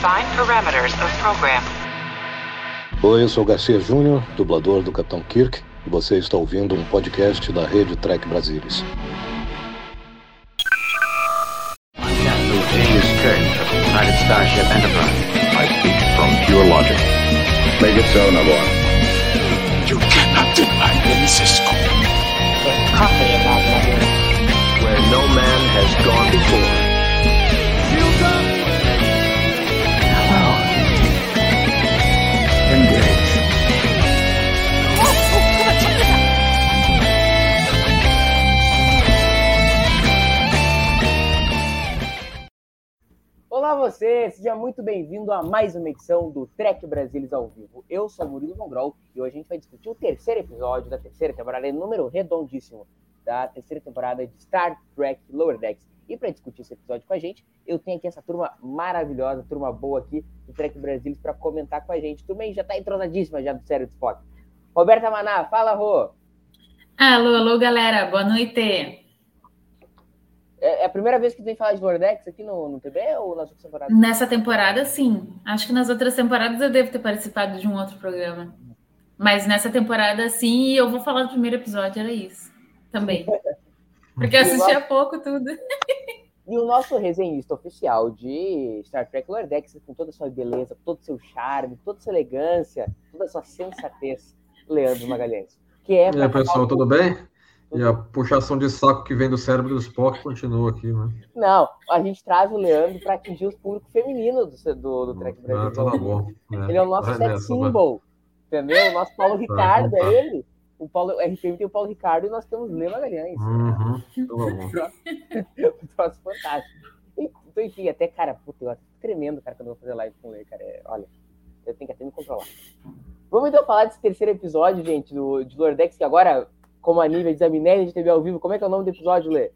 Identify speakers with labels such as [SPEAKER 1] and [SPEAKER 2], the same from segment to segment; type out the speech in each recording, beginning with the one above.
[SPEAKER 1] Define parameters of program.
[SPEAKER 2] Oi, eu sou Garcia Júnior, dublador do Capitão Kirk, e você está ouvindo um podcast da rede Trek Brasilis.
[SPEAKER 3] Captain James Kirk of the United Starship Enterprise. I speak from pure logic.
[SPEAKER 4] Make it so, Nabor.
[SPEAKER 5] You cannot deny me, Cisco.
[SPEAKER 6] coffee in that letter.
[SPEAKER 3] Where no man has gone before.
[SPEAKER 6] Você, seja muito bem-vindo a mais uma edição do Trek Brasilis ao vivo. Eu sou Murilo Mongrol e hoje a gente vai discutir o terceiro episódio da terceira temporada, número redondíssimo da terceira temporada de Star Trek Lower Decks. E para discutir esse episódio com a gente, eu tenho aqui essa turma maravilhosa, turma boa aqui do Trek Brasilis para comentar com a gente. Também já está entrosadíssima já do Sério de Spock. Roberta Maná, fala, Rô.
[SPEAKER 7] Alô, alô, galera, boa noite.
[SPEAKER 6] É é a primeira vez que vem falar de Lower Decks aqui no, no TB ou nas outras temporadas?
[SPEAKER 7] Nessa temporada, sim. Acho que nas outras temporadas eu devo ter participado de um outro programa. Mas nessa temporada, sim, e eu vou falar do primeiro episódio, era isso. Também. Porque eu assisti há pouco tudo.
[SPEAKER 6] E o nosso resenhista oficial de Star Trek Lower Decks, com toda a sua beleza, todo o seu charme, toda a sua elegância, toda a sua sensatez, Leandro Magalhães. Que é
[SPEAKER 8] E aí, pessoal, tudo bem? E a puxação de saco que vem do cérebro do Spock continua aqui, né?
[SPEAKER 6] Não, a gente traz o Leandro para atingir o público feminino do, do, do Trek
[SPEAKER 8] Ah,
[SPEAKER 6] Brasil.
[SPEAKER 8] tá bom.
[SPEAKER 6] Ele é o nosso sex
[SPEAKER 8] nessa, vai.
[SPEAKER 6] symbol, entendeu? O nosso Paulo Ricardo
[SPEAKER 8] então tá.
[SPEAKER 6] é ele. O Paulo, o RPM tem o Paulo Ricardo e nós temos o Lê Magalhães.
[SPEAKER 8] Uhum, então tá bom.
[SPEAKER 6] um troço fantástico. Então, enfim, até, cara, puta, eu tô tremendo, cara, quando eu vou fazer live com o Lê, cara. É, olha, eu tenho que até me controlar. Vamos então falar desse terceiro episódio, gente, do, de Lordex, que agora, como a Nívia diz a Minéria de TV ao vivo, como é que é o nome do episódio, Lê?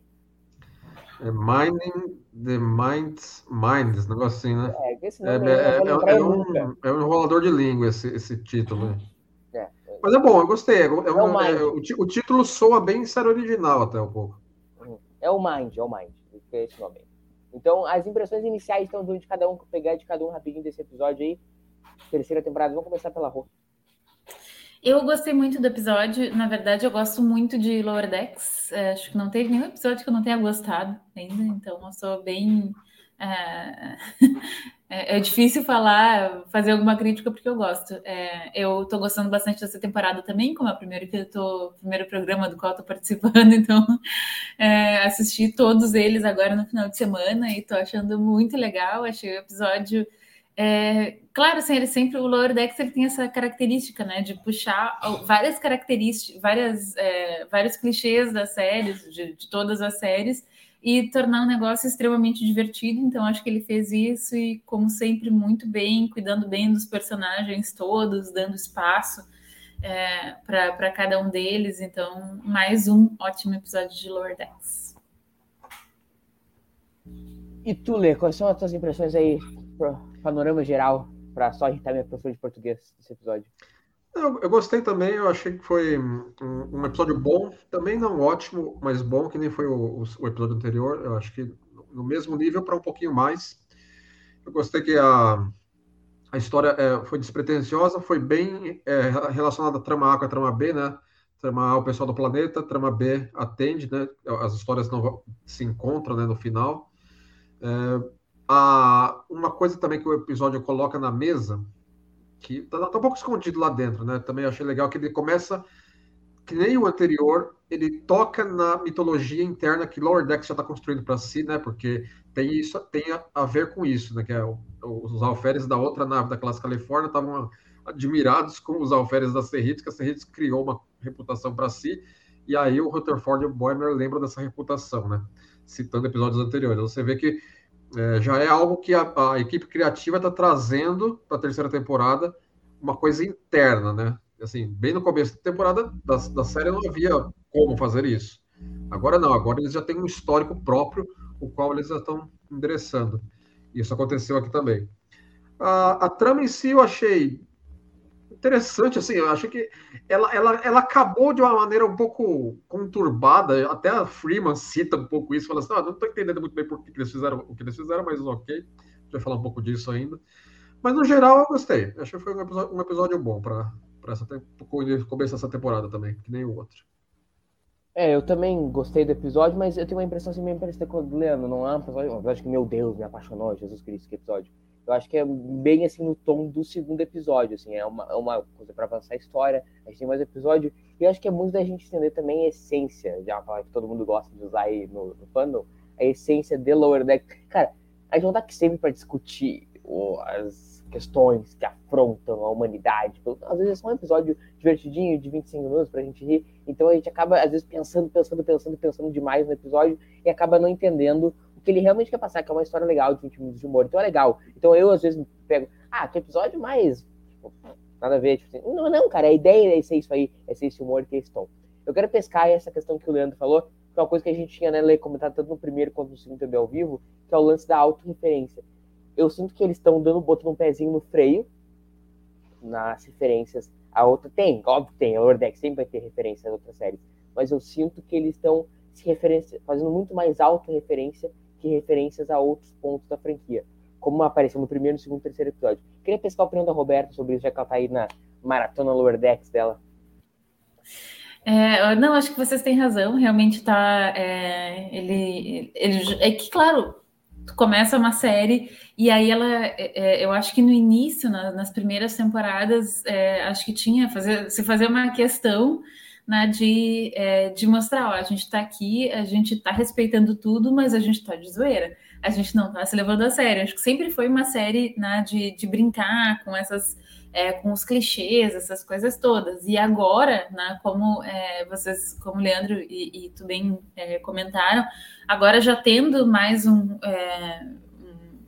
[SPEAKER 8] É Mining the Minds, Mind, esse negócio assim, né?
[SPEAKER 6] É, esse
[SPEAKER 8] É,
[SPEAKER 6] nome
[SPEAKER 8] é- é- é
[SPEAKER 6] nunca.
[SPEAKER 8] um, é um enrolador de língua esse, esse título. né?
[SPEAKER 6] É,
[SPEAKER 8] Mas é bom, eu gostei. É, um-
[SPEAKER 6] É o
[SPEAKER 8] é- o, título soa bem série original até um pouco.
[SPEAKER 6] É o Mind, é o Mind, que é esse nome. Então, as impressões iniciais estão de cada um, pegar de cada um rapidinho desse episódio aí. Terceira temporada, vamos começar pela rua.
[SPEAKER 7] Eu gostei muito do episódio. Na verdade, eu gosto muito de Lower Decks. É, acho que não teve nenhum episódio que eu não tenha gostado ainda. Então, eu sou bem. é, É, é difícil falar, fazer alguma crítica porque eu gosto. É, eu tô gostando bastante dessa temporada também, como é o primeiro que eu tô, primeiro programa do qual tô participando, então é, assisti todos eles agora no final de semana e tô achando muito legal. Achei o episódio é, claro, assim, ele sempre, o Lower Decks ele tem essa característica, né, de puxar várias características, várias, é, vários clichês das séries, de, de, todas as séries, e tornar um negócio extremamente divertido. Então, acho que ele fez isso e, como sempre, muito bem, cuidando bem dos personagens todos, dando espaço é, para cada um deles. Então, mais um ótimo episódio de Lower Decks.
[SPEAKER 6] E tu, Lê, quais são as tuas impressões aí? Panorama geral para só irritar minha professora de português desse episódio.
[SPEAKER 8] Eu, eu, gostei também, eu achei que foi um, um, episódio bom, também não ótimo, mas bom, que nem foi o, o, o episódio anterior. Eu acho que no mesmo nível para um pouquinho mais. Eu gostei que a, a história é, foi despretensiosa, foi bem é, relacionada à trama A com a trama B, né? Trama A, o pessoal do planeta, trama B atende, né? As histórias não se encontram né, no final. É, a, uma coisa também que o episódio coloca na mesa, que tá, tá, um pouco escondido lá dentro, né? Também achei legal que ele começa, que nem o anterior, ele toca na mitologia interna que Lower Decks já está construindo para si, né? Porque tem isso, tem a, a, ver com isso, né? Que é o, os alferes da outra nave da classe Califórnia estavam admirados com os alferes da Serritos, que a Serritos criou uma reputação para si, e aí o Rutherford e o Boimler lembram dessa reputação, né? Citando episódios anteriores. Você vê que é, já é algo que a, a equipe criativa está trazendo para a terceira temporada, uma coisa interna, né? Assim, bem no começo da temporada da, da série não havia como fazer isso. Agora não, agora eles já têm um histórico próprio, o qual eles já estão endereçando. Isso aconteceu aqui também. A, a trama em si eu achei interessante, assim, eu achei que ela, ela, ela acabou de uma maneira um pouco conturbada, até a Freeman cita um pouco isso, fala assim, ah, não estou entendendo muito bem por que eles fizeram o que eles fizeram, mas ok, gente vai falar um pouco disso ainda. Mas no geral eu gostei. Acho que foi um episódio, um episódio bom para essa começo dessa temporada também, que nem o outro.
[SPEAKER 6] É, eu também gostei do episódio, mas eu tenho uma impressão assim meio parecida com o Leandro. Não é um episódio, um episódio que, meu Deus, me apaixonou, Jesus Cristo, que episódio. Eu acho que é bem assim no tom do segundo episódio, assim, é uma, é uma coisa para avançar a história. A gente tem mais episódio, e eu acho que é muito da gente entender também a essência, já palavra que todo mundo gosta de usar aí no, no fandom, a essência de Lower Deck. Cara, a gente não tá aqui sempre para discutir as questões que afrontam a humanidade. Às vezes é só um episódio divertidinho de 25 minutos pra gente rir. Então a gente acaba, às vezes, pensando, pensando, pensando, pensando demais no episódio e acaba não entendendo que ele realmente quer passar, que é uma história legal de 20 minutos de humor. Então é legal. Então eu, às vezes, pego, ah, que episódio mais. Tipo, nada a ver. Tipo assim, não, não, cara, a ideia é ser isso aí, é ser esse humor que eles estão. Eu quero pescar essa questão que o Leandro falou, que é uma coisa que a gente tinha né, comentado tanto no primeiro quanto no segundo também ao vivo, que é o lance da autorreferência eu sinto que eles estão dando, botando um pezinho no freio nas referências a outra. Tem, óbvio que tem, a Ordex sempre vai ter referência a outras séries, mas eu sinto que eles estão se referência, fazendo muito mais auto-referência que referências a outros pontos da franquia, como apareceu no primeiro, segundo e terceiro episódio. Queria pescar a opinião da Roberta sobre isso, já que ela tá aí na maratona Lower Decks dela.
[SPEAKER 7] É, não, acho que vocês têm razão, realmente tá. É, ele, ele, é que, claro, tu começa uma série e aí ela, é, é, eu acho que no início, na, nas primeiras temporadas, é, acho que tinha fazer, se fazer uma questão né, de, é, de mostrar, ó, a gente está aqui, a gente está respeitando tudo, mas a gente está de zoeira, a gente não está se levando a sério. Acho que sempre foi uma série né, de, de brincar com essas é, com os clichês, essas coisas todas. E agora, né, como é, vocês, como Leandro e, e tu bem é, comentaram, agora já tendo mais um, é, um,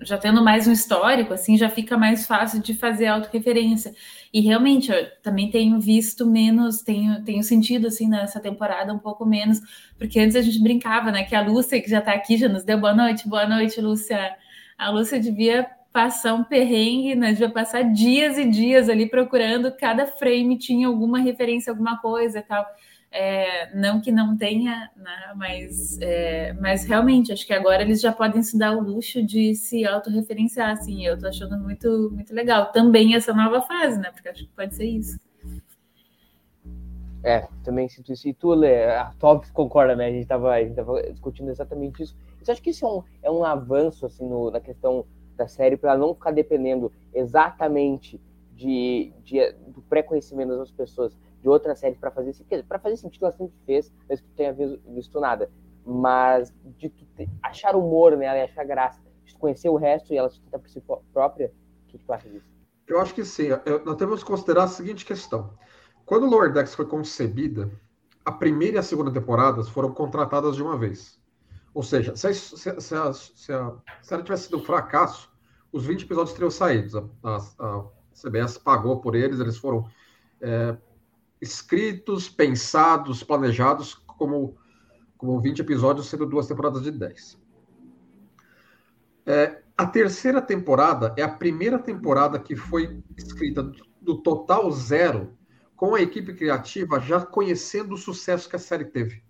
[SPEAKER 7] já tendo mais um histórico, assim, já fica mais fácil de fazer autorreferência. E realmente, eu também tenho visto menos, tenho, tenho sentido, assim, nessa temporada um pouco menos, porque antes a gente brincava, né, que a Lúcia, que já está aqui, já nos deu boa noite, boa noite, Lúcia. A Lúcia devia passar um perrengue, né? Devia passar dias e dias ali procurando, cada frame tinha alguma referência, alguma coisa e tal. É, não que não tenha, né, mas, é, mas realmente acho que agora eles já podem se dar o luxo de se autorreferenciar, assim, eu tô achando muito, muito legal. Também essa nova fase, né? Porque acho que pode ser isso.
[SPEAKER 6] É, também sinto isso. E tu, Lê, a Top concorda, né? A gente tava, a gente tava discutindo exatamente isso. Você acha que isso é um, é um avanço, assim, no, na questão da série para não ficar dependendo exatamente de, de do pré-conhecimento das pessoas de outras séries para fazer sentido. Para fazer sentido, ela sempre fez, mesmo que tu tenha visto nada. Mas de tu ter, achar humor nela e achar graça, de tu conhecer o resto e ela se por si própria, o que, que tu acha disso?
[SPEAKER 8] Eu acho que sim. Eu, nós temos que considerar a seguinte questão. Quando Lower Decks foi concebida, a primeira e a segunda temporadas foram contratadas de uma vez. Ou seja, se a, se, a, se, a, se, a, ela tivesse sido um fracasso, os 20 episódios teriam saído. A, a, CBS pagou por eles, eles foram é, escritos, pensados, planejados como, como 20 episódios, sendo duas temporadas de 10. É, a terceira temporada é a primeira temporada que foi escrita do total zero, com a equipe criativa já conhecendo o sucesso que a série teve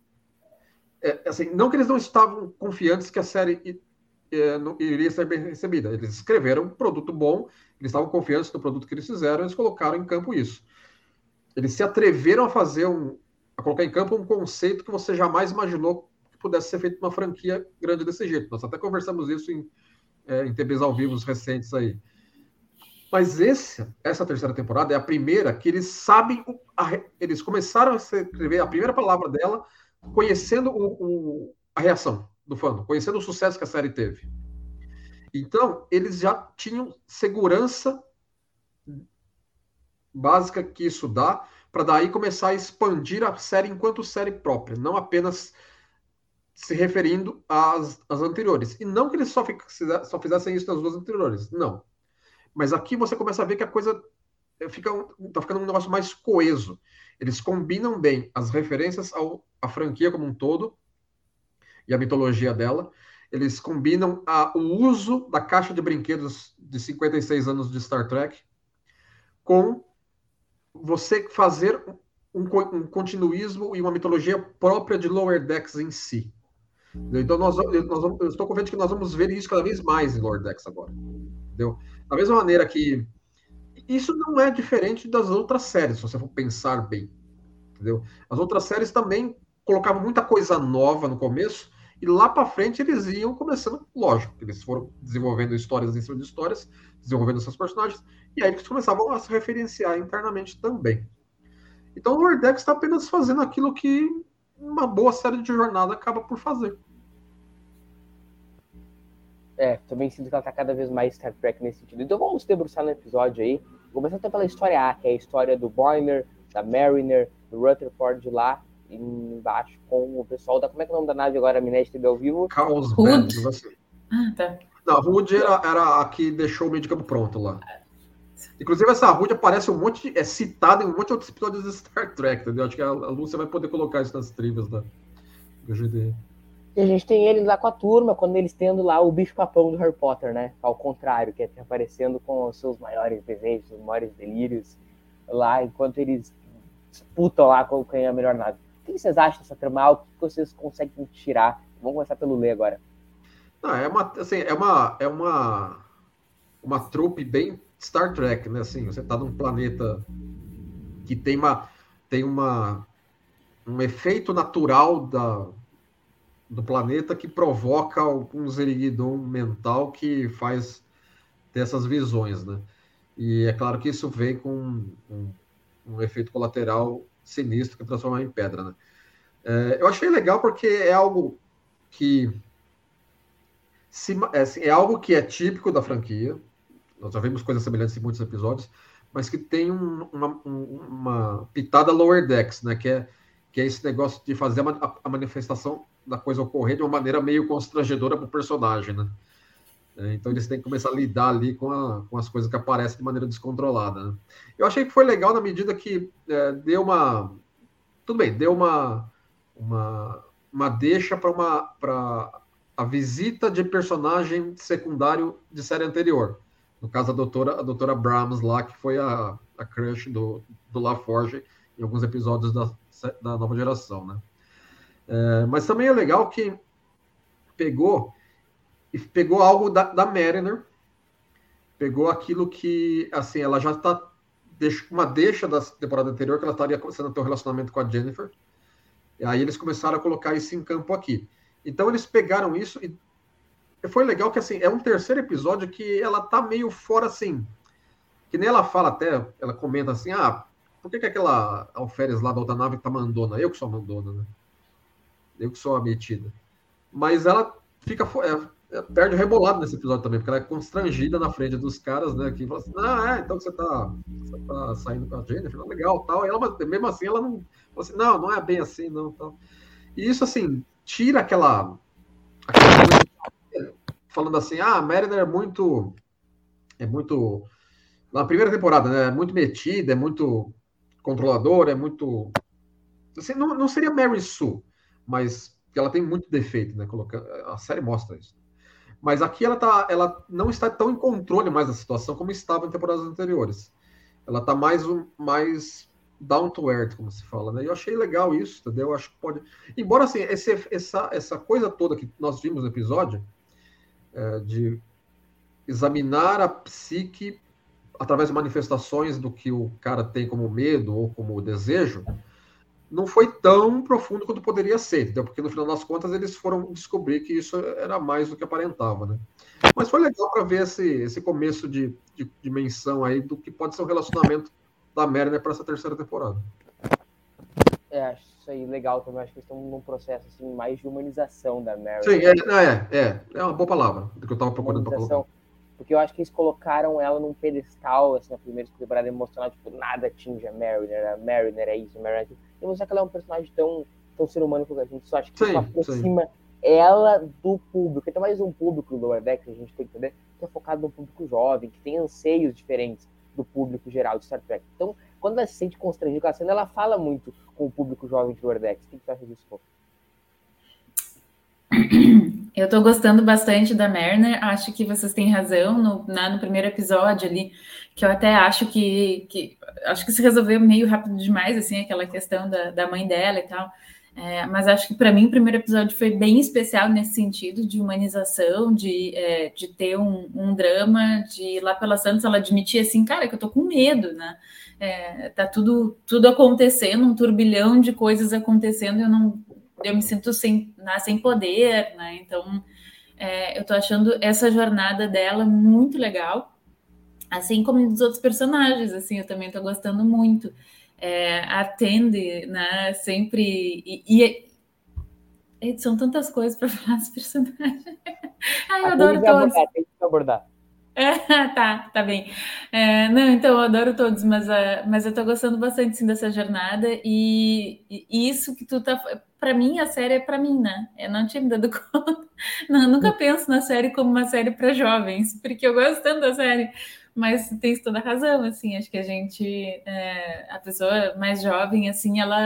[SPEAKER 8] é, assim, não que eles não estavam confiantes que a série é, não, iria ser bem recebida. Eles escreveram um produto bom, eles estavam confiantes no produto que eles fizeram, eles colocaram em campo isso. Eles se atreveram a fazer um, a colocar em campo um conceito que você jamais imaginou que pudesse ser feito uma franquia grande desse jeito. Nós até conversamos isso em, é, em TVs ao vivo recentes aí. Mas esse, essa terceira temporada é a primeira que eles sabem, a, eles começaram a escrever a primeira palavra dela conhecendo o, o, a reação do fã, conhecendo o sucesso que a série teve. Então, eles já tinham segurança básica que isso dá, para daí começar a expandir a série enquanto série própria, não apenas se referindo às, às anteriores. E não que eles só, só fizessem isso nas duas anteriores, não. Mas aqui você começa a ver que a coisa fica tá ficando um negócio mais coeso. Eles combinam bem as referências ao, à franquia como um todo e a mitologia dela. Eles combinam a, o uso da caixa de brinquedos de 56 anos de Star Trek com você fazer um, um continuismo e uma mitologia própria de Lower Decks em si. Então, nós, nós eu estou convicto que nós vamos ver isso cada vez mais em Lord Decks agora. Entendeu? Da mesma maneira que. Isso não é diferente das outras séries, se você for pensar bem. Entendeu? As outras séries também colocavam muita coisa nova no começo, e lá para frente eles iam começando, lógico, eles foram desenvolvendo histórias em cima de histórias, desenvolvendo seus personagens, e aí eles começavam a se referenciar internamente também. Então o Lordex está apenas fazendo aquilo que uma boa série de jornada acaba por fazer.
[SPEAKER 6] É, também sinto que ela tá cada vez mais Star Trek nesse sentido. Então vamos debruçar no episódio aí. Começando pela história A, que é a história do Boiner, da Mariner, do Rutherford lá embaixo com o pessoal da. Como é que é o nome da nave agora? A Minésia TV ao vivo?
[SPEAKER 8] Carlsbad.
[SPEAKER 7] Ah, tá.
[SPEAKER 8] Não, a Rude era, era a que deixou o meio de campo pronto lá. Inclusive, essa Rude aparece um monte, é citada em um monte de outros episódios de Star Trek, entendeu? Acho que a, Lúcia vai poder colocar isso nas trivias da GD.
[SPEAKER 6] E a gente tem ele lá com a turma, quando eles tendo lá o bicho-papão do Harry Potter, né? Ao contrário, que é aparecendo com os seus maiores desejos, os maiores delírios, lá, enquanto eles disputam lá com quem é a melhor nave. O que vocês acham dessa trama? O que vocês conseguem tirar? Vamos começar pelo Lê agora.
[SPEAKER 8] Não, é uma, assim, é uma, é uma, uma trupe bem Star Trek, né? Assim, você está num planeta que tem uma, tem uma, um efeito natural da, do planeta que provoca algum zeriguidon mental que faz ter essas visões, né? E é claro que isso vem com um, um efeito colateral sinistro que transforma em pedra, né? É, eu achei legal porque é algo que se, é, assim, é, algo que é típico da franquia. Nós já vimos coisas semelhantes em muitos episódios, mas que tem um, uma, um, uma, pitada lower decks, né? Que é, que é esse negócio de fazer a, a manifestação da coisa ocorrer de uma maneira meio constrangedora para o personagem, né? É, então eles têm que começar a lidar ali com, a, com as coisas que aparecem de maneira descontrolada. Né? Eu achei que foi legal na medida que é, deu uma. Tudo bem, deu uma, uma, uma deixa para uma para a visita de personagem secundário de série anterior. No caso, a doutora, a doutora Brahms lá, que foi a, a crush do, do LaForge em alguns episódios da, da nova geração. Né? É, mas também é legal que pegou e pegou algo da, da Mariner, pegou aquilo que, assim, ela já está uma deixa da temporada anterior que ela estaria começando a ter um relacionamento com a Jennifer. E aí eles começaram a colocar isso em campo aqui. Então eles pegaram isso e foi legal que assim, é um terceiro episódio que ela tá meio fora assim. Que nem ela fala até, ela comenta assim: "Ah, por que, que aquela alferes lá da outra nave tá mandona? Eu que sou a mandona, né? Eu que sou a metida." Mas ela fica é, perde o rebolado nesse episódio também, porque ela é constrangida na frente dos caras, né? Que fala assim, ah, é, então você tá, você tá saindo com a Jennifer, legal, tal. E ela, mesmo assim, ela não. Assim, não, não é bem assim, não, tal. E isso, assim, tira aquela. aquela falando assim, ah, a Mariner é muito. É muito. Na primeira temporada, né? É muito metida, é muito controladora, é muito. Assim, não, não seria Mary Sue, mas ela tem muito defeito, né? Colocando, a série mostra isso. Mas aqui ela, tá, ela não está tão em controle mais da situação como estava em temporadas anteriores. Ela está mais, mais down to earth, como se fala, né? Eu achei legal isso, entendeu? Eu acho que pode. Embora assim, esse, essa, essa coisa toda que nós vimos no episódio, é, de examinar a psique através de manifestações do que o cara tem como medo ou como desejo, não foi tão profundo quanto poderia ser, entendeu? Porque no final das contas eles foram descobrir que isso era mais do que aparentava, né? Mas foi legal para ver esse, esse começo de, de dimensão aí do que pode ser o relacionamento da Mariner para essa terceira temporada.
[SPEAKER 6] É, acho isso aí legal também. Acho que estão num processo assim, mais de humanização da Mariner.
[SPEAKER 8] Sim, é, é, é, é uma boa palavra do que eu estava procurando para colocar.
[SPEAKER 6] Porque eu acho que eles colocaram ela num pedestal, assim, na primeira temporada, emocional, tipo, nada atinge a Mariner, a Mariner é isso, a Mariner é aquilo. E mostrar que ela é um personagem tão, tão ser humano que a gente só acha que sim, aproxima sim. ela do público. Então, mais um público do Lower Deck, a gente tem que entender, que é focado no público jovem, que tem anseios diferentes do público geral de Star Trek. Então, quando ela se sente constrangida com a cena, ela fala muito com o público jovem de Lower Deck. O que você acha disso, Pô?
[SPEAKER 7] Eu tô gostando bastante da Mariner, acho que vocês têm razão no, na, no primeiro episódio ali, que eu até acho que, que acho que se resolveu meio rápido demais, assim, aquela questão da, da mãe dela e tal. É, mas acho que para mim o primeiro episódio foi bem especial nesse sentido de humanização, de, é, de ter um, um, drama, de lá pela Santos ela admitir assim, cara, que eu tô com medo, né? É, tá tudo, tudo acontecendo, um turbilhão de coisas acontecendo, eu não eu me sinto sem, né, sem poder, né? Então é, eu tô achando essa jornada dela muito legal, assim como dos outros personagens, assim, eu também tô gostando muito é, atende, né? Sempre. E, e, são tantas coisas para falar dos personagens. Ai, eu adoro todos. Abordar, tem que abordar. É, tá, tá bem. É, não, então eu adoro todos, mas, uh, mas eu tô gostando bastante sim, dessa jornada e, e isso que tu tá. Para mim, a série é para mim, né? Eu não tinha me dado conta. Não, nunca penso na série como uma série para jovens, porque eu gosto tanto da série. Mas tem toda a razão, assim, acho que a gente, é, a pessoa mais jovem, assim, ela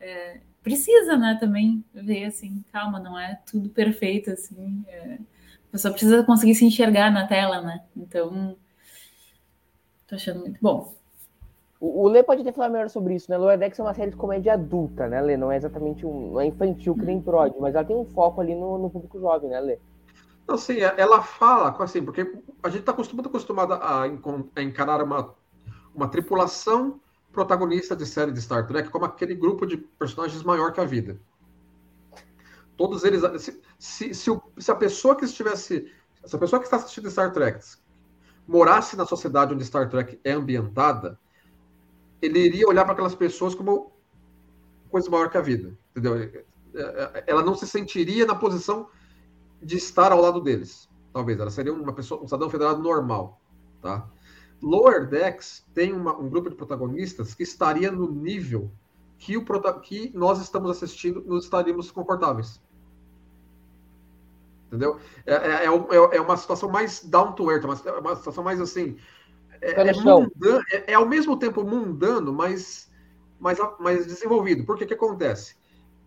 [SPEAKER 7] é, precisa, né, também ver, assim, calma, não é tudo perfeito, assim, é, a pessoa precisa conseguir se enxergar na tela, né, então, tô achando muito bom.
[SPEAKER 6] O, Lê pode ter falado melhor sobre isso, né? Lower Decks é uma série de comédia adulta, né, Lê? Não é exatamente um. Não é infantil que nem Prod, mas ela tem um foco ali no, no público jovem, né, Lê?
[SPEAKER 8] Então, assim, ela fala, assim, porque a gente está muito acostumado a, a encarar uma, uma tripulação protagonista de série de Star Trek como aquele grupo de personagens maior que a vida. Todos eles. Se, se, se, o, se a pessoa que estivesse. Se a pessoa que está assistindo Star Trek morasse na sociedade onde Star Trek é ambientada, ele iria olhar para aquelas pessoas como coisa maior que a vida. Entendeu? É, é, ela não se sentiria na posição de estar ao lado deles. Talvez ela seria uma pessoa, um cidadão federado normal, tá? Lower Decks tem uma, um grupo de protagonistas que estaria no nível que, o, que nós estamos assistindo, nos estaríamos confortáveis. Entendeu? É, é, é, é, é uma situação mais down to earth, uma, uma situação mais assim. É, é, mundano, é, é, ao mesmo tempo mundano, mas mais, mais desenvolvido. Porque que acontece?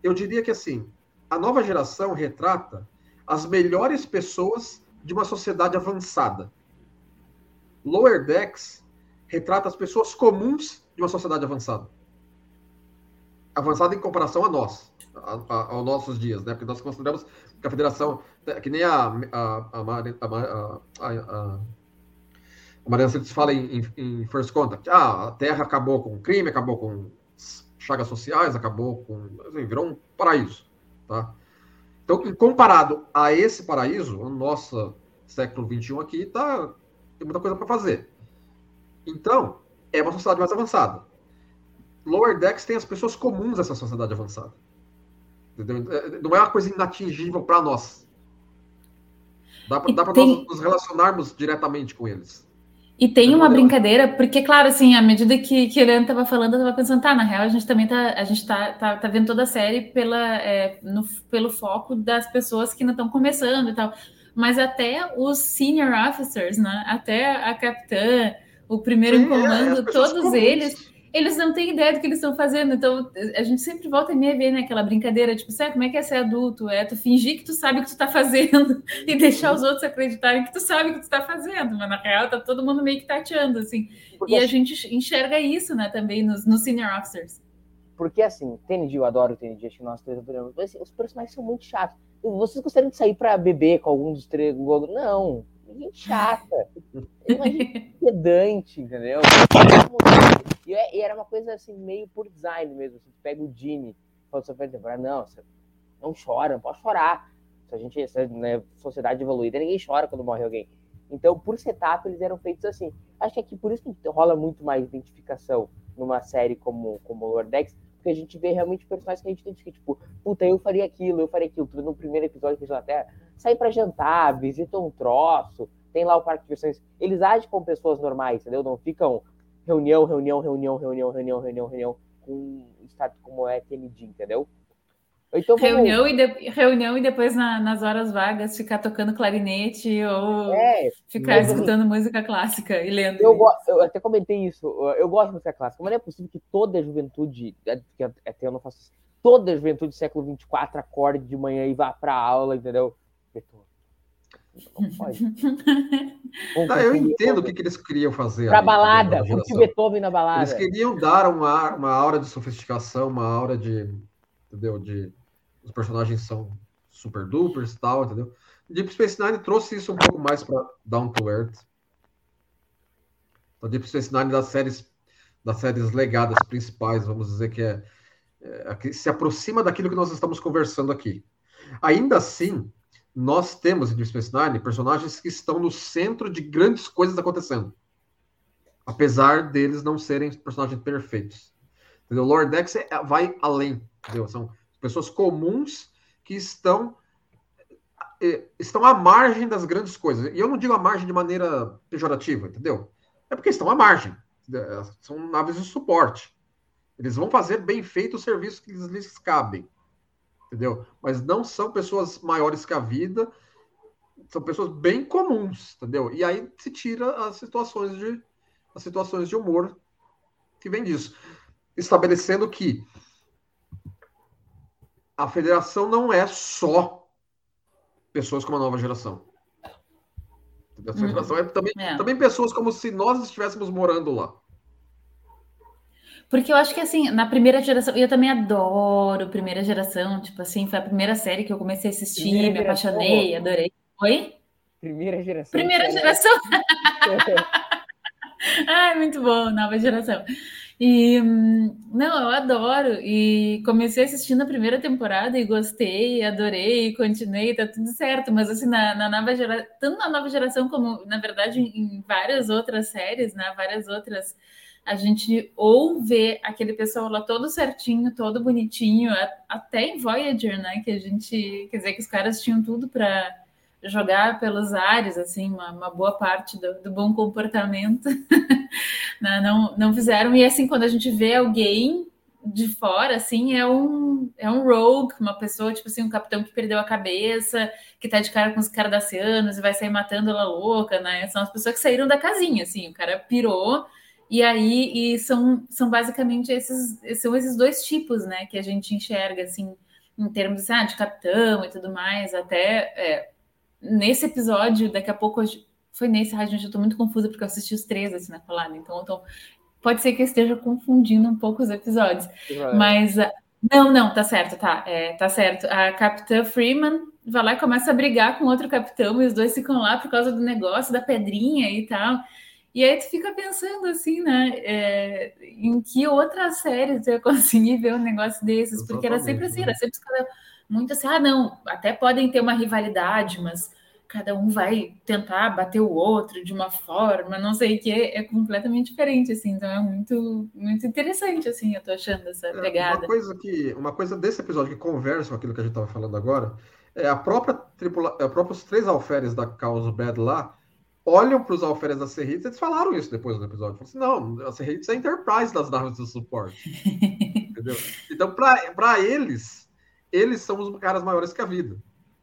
[SPEAKER 8] Eu diria que assim, a nova geração retrata as melhores pessoas de uma sociedade avançada. Lower Decks retrata as pessoas comuns de uma sociedade avançada. Avançada em comparação a nós, a, a, aos nossos dias, né? Porque nós consideramos que a federação, que nem a, a, a, a Mariana Santos fala em, em, em, First Contact. Ah, a Terra acabou com crime, acabou com chagas sociais, acabou com. Assim, virou um paraíso. Tá? Então, comparado a esse paraíso, o nosso século XXI aqui tá, tem muita coisa para fazer. Então, é uma sociedade mais avançada. Lower Decks tem as pessoas comuns dessa sociedade avançada. Entendeu? É, não é uma coisa inatingível para nós. Dá para tem... nós nos relacionarmos diretamente com eles.
[SPEAKER 7] E tem uma brincadeira, porque, claro, assim, à medida que, que Helena estava falando, eu estava pensando, tá, na real, a gente também tá, a gente tá, tá, tá vendo toda a série pela, é, no, pelo foco das pessoas que não estão começando e tal. Mas até os senior officers, né? Até a capitã, o primeiro Sim, em é, comando, é, todos comuns. eles eles não têm ideia do que eles estão fazendo. Então, a gente sempre volta e meia ver né, aquela brincadeira, tipo, sabe como é que é ser adulto? É tu fingir que tu sabe o que tu está fazendo e deixar os outros acreditarem que tu sabe o que tu está fazendo, mas na real tá todo mundo meio que tateando, assim. Porque e a gente enxerga isso, né, também nos, nos senior officers.
[SPEAKER 6] Porque, assim, TNG, eu adoro o TNG, acho que nós três adoramos, mas assim, os personagens são muito chatos. Vocês gostariam de sair para beber com algum dos três? Não, gente chata. Uma gente pedante, entendeu? E, é, e, era uma coisa assim, meio por design mesmo. Você pega o Gene, fala sua temporada, não, você não chora, não pode chorar. Se a gente, essa né, sociedade evoluída, ninguém chora quando morre alguém. Então, por setup, eles eram feitos assim. Acho que aqui por isso que rola muito mais identificação numa série como, como Lord Decks, porque a gente vê realmente personagens que a gente identifica, tipo, puta, eu faria aquilo, eu faria aquilo. No primeiro episódio que a até saem para jantar, visitam um troço, tem lá o parque de diversões. Eles agem como pessoas normais, entendeu? Não ficam reunião, reunião, reunião, reunião, reunião, reunião, reunião, com um status como é TND, entendeu?
[SPEAKER 7] Então, reunião, e de, reunião e depois na, nas horas vagas ficar tocando clarinete ou é, ficar escutando música clássica e lendo.
[SPEAKER 6] Eu, eu, até comentei isso. Eu gosto de música clássica, mas não é possível que toda a juventude, é, até eu não faço isso, toda a juventude do século 24 acorde de manhã e vá para aula, entendeu?
[SPEAKER 8] Não pode. tá, eu entendo o que, que eles queriam fazer.
[SPEAKER 6] Para balada, curtir Beethoven na balada.
[SPEAKER 8] Eles queriam dar uma, uma aura de sofisticação, uma aura de entendeu? De os personagens são super dupers e tal, entendeu? Deep Space Nine trouxe isso um pouco mais para Down to Earth. Então, Deep Space Nine das séries das séries legadas principais, vamos dizer que é, é que se aproxima daquilo que nós estamos conversando aqui. Ainda assim, nós temos em Deep Space Nine personagens que estão no centro de grandes coisas acontecendo. Apesar deles não serem personagens perfeitos. Entendeu? Lord Dex é, vai além. Entendeu? São pessoas comuns que estão é, estão à margem das grandes coisas. E eu não digo à margem de maneira pejorativa, entendeu? É porque estão à margem. São naves de suporte. Eles vão fazer bem feito o serviço que lhes cabem. Entendeu? Mas não são pessoas maiores que a vida. São pessoas bem comuns, entendeu? E aí se tira as situações de as situações de humor que vem disso, estabelecendo que a federação não é só pessoas com uma nova geração. A uhum. federação é também, é. também pessoas como se nós estivéssemos morando lá.
[SPEAKER 7] Porque eu acho que assim, na primeira geração, eu também adoro primeira geração, tipo assim, foi a primeira série que eu comecei a assistir, primeira me geração. apaixonei, adorei. Oi?
[SPEAKER 6] Primeira geração.
[SPEAKER 7] Primeira geração. Ai, muito bom, nova geração. E não, eu adoro. E comecei assistindo a primeira temporada e gostei, adorei, continuei, tá tudo certo. Mas assim, na, na nova geração, tanto na nova geração como, na verdade, em, em várias outras séries, né? Várias outras a gente ou vê aquele pessoal lá todo certinho, todo bonitinho, até em Voyager, né? Que a gente, quer dizer, que os caras tinham tudo para jogar pelos ares, assim, uma, uma boa parte do, do bom comportamento, não, não, não fizeram. E assim, quando a gente vê alguém de fora, assim, é um, é um rogue, uma pessoa, tipo assim, um capitão que perdeu a cabeça, que tá de cara com os cardassianos e vai sair matando ela louca, né? São as pessoas que saíram da casinha, assim, o cara pirou, e aí, e são, são basicamente esses, são esses dois tipos, né, que a gente enxerga, assim, em termos ah, de capitão e tudo mais, até é, nesse episódio, daqui a pouco, foi nesse, rádio eu tô muito confusa porque eu assisti os três assim na colada, então tô, pode ser que eu esteja confundindo um pouco os episódios. Mas ah, não, não, tá certo, tá, é, tá certo. A Capitã Freeman vai lá e começa a brigar com outro capitão, e os dois ficam lá por causa do negócio da pedrinha e tal. E aí tu fica pensando assim, né? É, em que outra série tu ia conseguir ver um negócio desses? Porque era sempre assim, era sempre muito assim, ah, não, até podem ter uma rivalidade, mas cada um vai tentar bater o outro de uma forma, não sei o que, é completamente diferente, assim, então é muito, muito interessante, assim, eu tô achando essa é, pegada.
[SPEAKER 8] Uma coisa que, uma coisa desse episódio que conversa com aquilo que a gente estava falando agora, é a própria tripula, é, próprios três alferes da Caos Bad lá, olham para os alferes da Serrites, eles falaram isso depois do episódio, falaram assim, não, a Serrites é a Enterprise das naves de suporte, entendeu? Então, para eles, eles são os caras maiores que a vida.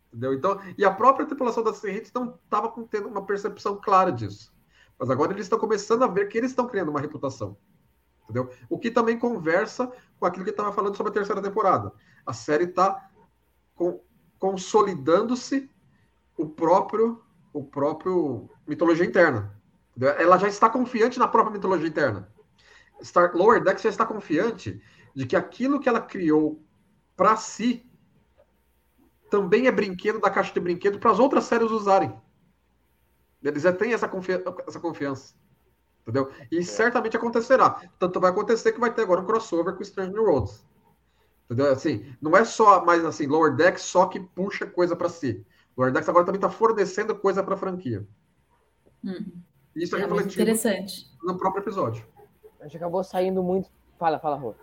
[SPEAKER 8] Entendeu? Então, e a própria tripulação da Serrentes não estava tendo uma percepção clara disso. Mas agora eles estão começando a ver que eles estão criando uma reputação. Entendeu? O que também conversa com aquilo que estava falando sobre a terceira temporada. A série está consolidando-se o próprio o próprio mitologia interna. Ela já está confiante na própria mitologia interna. Star Lower Decks já está confiante de que aquilo que ela criou para si também é brinquedo da caixa de brinquedo para as outras séries usarem. Eles já têm essa, confi essa confiança. Entendeu? E é. certamente acontecerá. Tanto vai acontecer que vai ter agora um crossover com Strange New Worlds. Entendeu? Assim, não é só mais assim, Lower Decks só que puxa coisa para si. Lower Decks agora também está fornecendo coisa para a franquia.
[SPEAKER 7] Hum. Isso é, é refletido interessante.
[SPEAKER 8] no próprio episódio.
[SPEAKER 6] A gente acabou saindo muito. Fala, fala, Rô.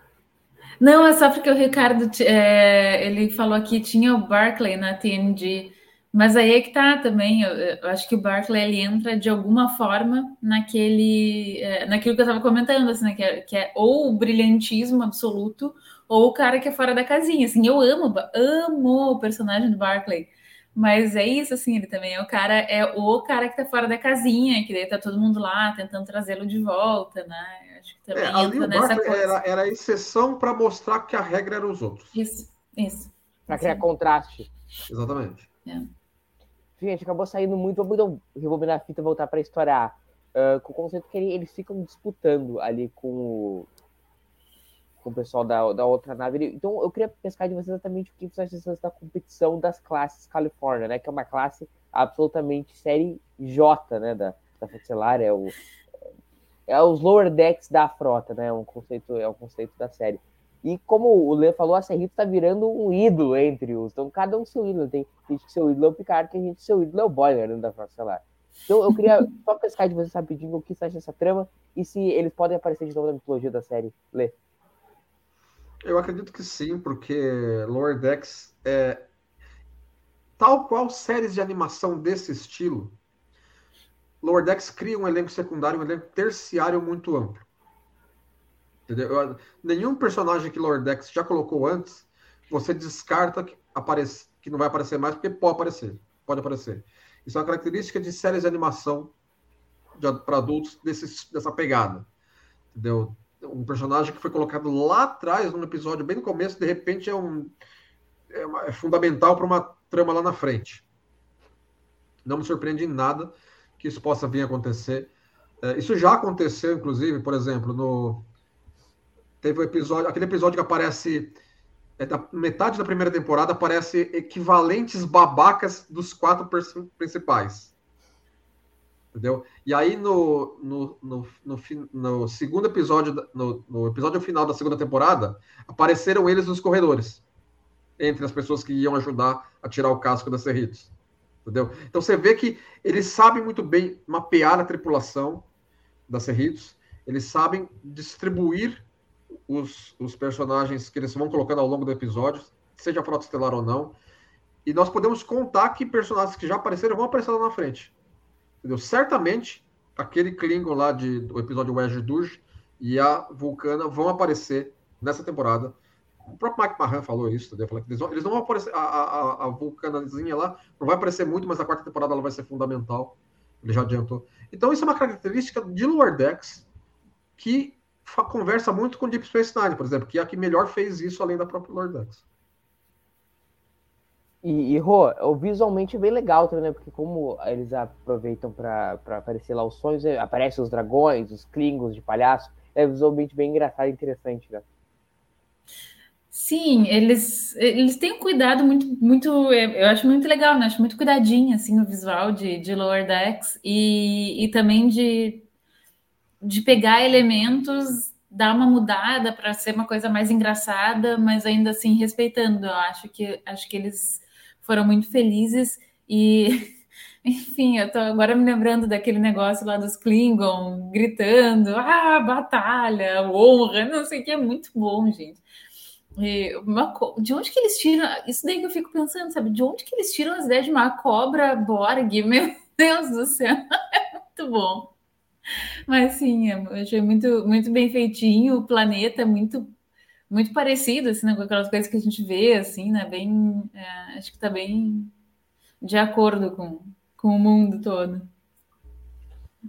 [SPEAKER 7] Não, é só porque o Ricardo, é, ele falou aqui, tinha o Barclay na TNG, mas aí é que tá também, eu, eu acho que o Barclay, ele entra de alguma forma naquele, é, naquilo que eu estava comentando, assim, né, que, é, que é ou o brilhantismo absoluto, ou o cara que é fora da casinha, assim, eu amo, amo o personagem do Barclay, mas é isso, assim, ele também é o cara, é o cara que tá fora da casinha, que daí tá todo mundo lá tentando trazê-lo de volta, né? Acho que também é, entra nessa coisa.
[SPEAKER 8] Era, era a exceção para mostrar que a regra era os outros.
[SPEAKER 7] Isso, isso.
[SPEAKER 6] Para criar contraste.
[SPEAKER 8] Exatamente.
[SPEAKER 7] É.
[SPEAKER 6] Gente, acabou saindo muito. Vamos rebobinar a fita e voltar para estourar. Uh, com o conceito que eles ficam disputando ali com o, com o pessoal da, da outra nave. Então eu queria pescar de você exatamente o que você acha da competição das classes Califórnia, né? Que é uma classe absolutamente série J, né? Da, da Fucelar, é o é os lower decks da frota, né? É um conceito, é um conceito da série. E como o Lê falou, a Serrito está virando um ídolo entre os. Então, cada um seu ídolo. Tem gente que seu ídolo é o Picard, tem gente que seu ídolo é o Boiler dentro da Frota. Então, eu queria só pescar de você rapidinho o que você acha dessa trama e se eles podem aparecer de novo na mitologia da série. Lê.
[SPEAKER 8] Eu acredito que sim, porque Lower Decks é. Tal qual séries de animação desse estilo, Lower Decks cria um elenco secundário, um elenco terciário muito amplo. Entendeu? Nenhum personagem que Lower Decks já colocou antes, você descarta que, aparece, que não vai aparecer mais, porque pode aparecer. Pode aparecer. Isso é uma característica de séries de animação para adultos desse, dessa pegada. Entendeu? Um personagem que foi colocado lá atrás, num episódio bem no começo, de repente é um. É, uma, é fundamental para uma trama lá na frente. Não me surpreende em nada que isso possa vir a acontecer. É, isso já aconteceu, inclusive, por exemplo, no. Teve um episódio, aquele episódio que aparece. É, da metade da primeira temporada aparece equivalentes babacas dos quatro principais. Entendeu? E aí no, no, no, no, no segundo episódio, no, no, episódio final da segunda temporada, apareceram eles nos corredores. Entre as pessoas que iam ajudar a tirar o casco da Cerritos. Entendeu? Então você vê que eles sabem muito bem mapear a tripulação da Cerritos, eles sabem distribuir os, os personagens que eles vão colocando ao longo do episódio, seja Frota Estelar ou não, e nós podemos contar que personagens que já apareceram vão aparecer lá na frente. Entendeu? Certamente, aquele Klingon lá de, do episódio Wedge Duge e a Vulcana vão aparecer nessa temporada o próprio Mike Mahan falou isso, entendeu? Falou que eles, vão, eles não vão aparecer. A, a, a vulcanazinha lá não vai aparecer muito, mas a quarta temporada ela vai ser fundamental. Ele já adiantou. Então, isso é uma característica de Lower Decks que conversa muito com Deep Space Nine, por exemplo, que é a que melhor fez isso além da própria Lower Decks.
[SPEAKER 6] E, e Rô, visualmente é bem legal também, né? Porque como eles aproveitam para aparecer lá os sonhos, é, aparecem os dragões, os klingons de palhaço, é visualmente bem engraçado e interessante, né?
[SPEAKER 7] Sim, eles, eles têm um cuidado muito, muito, é, eu acho muito legal, né? Acho muito cuidadinho, assim, o visual de, de Lower Decks e, e também de, de pegar elementos, dar uma mudada para ser uma coisa mais engraçada, mas ainda assim respeitando. Eu acho que, acho que eles foram muito felizes e, enfim, eu tô agora me lembrando daquele negócio lá dos Klingon gritando, ah, batalha, honra, não sei o que, é muito bom, gente uma, de onde que eles tiram? Isso daí que eu fico pensando, sabe? De onde que eles tiram as ideias de uma cobra Borg? Meu Deus do céu, é muito bom. Mas sim, eu achei muito, muito bem feitinho, o planeta muito muito parecido assim, né, com aquelas coisas que a gente vê, assim, né? Bem, é, acho que está bem de acordo com, com o mundo todo.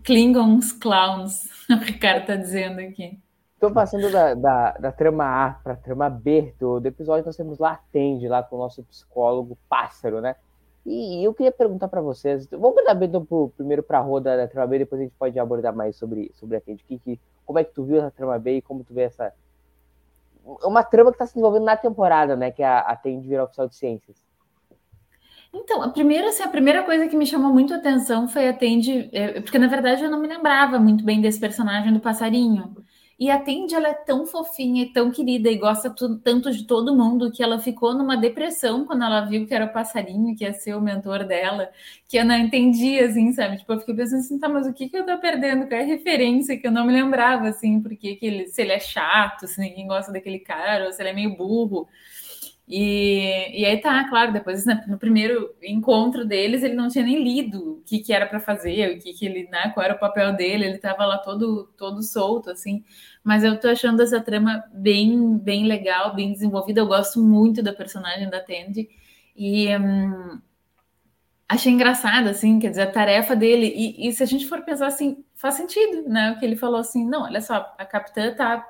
[SPEAKER 7] Klingons clowns, o Ricardo está dizendo aqui.
[SPEAKER 6] Estou passando da, da, da, trama A para a trama B do, do, episódio. Nós temos lá Atende, lá com o nosso psicólogo Pássaro, né? E, e eu queria perguntar para vocês. Vamos abordar então primeiro para a roda da trama B, depois a gente pode abordar mais sobre, sobre Atende. Que, que, como é que tu viu essa trama B e como tu vê essa. Uma trama que está se desenvolvendo na temporada, né? Que é a Atende virar oficial de ciências.
[SPEAKER 7] Então, a primeira, assim, a primeira coisa que me chamou muito a atenção foi a Tende, é, porque na verdade eu não me lembrava muito bem desse personagem do passarinho. E a Tandy, ela é tão fofinha e tão querida e gosta tanto de todo mundo que ela ficou numa depressão quando ela viu que era o passarinho que ia ser o mentor dela, que eu não entendia, assim, sabe? Tipo, eu fiquei pensando assim, tá, mas o que que eu tô perdendo? Qual é a referência que eu não me lembrava, assim, porque que ele, se ele é chato, se ninguém gosta daquele cara, ou se ele é meio burro. E, e aí tá, claro, depois né, no primeiro encontro deles, ele não tinha nem lido o que, que era para fazer, o que, que ele, né, qual era o papel dele, ele tava lá todo, todo solto, assim. Mas eu tô achando essa trama bem, bem legal, bem desenvolvida. Eu gosto muito da personagem da Tandy. E hum, achei engraçado, assim, quer dizer, a tarefa dele. E, e se a gente for pensar assim, faz sentido, né? O que ele falou assim: não, olha só, a capitã tá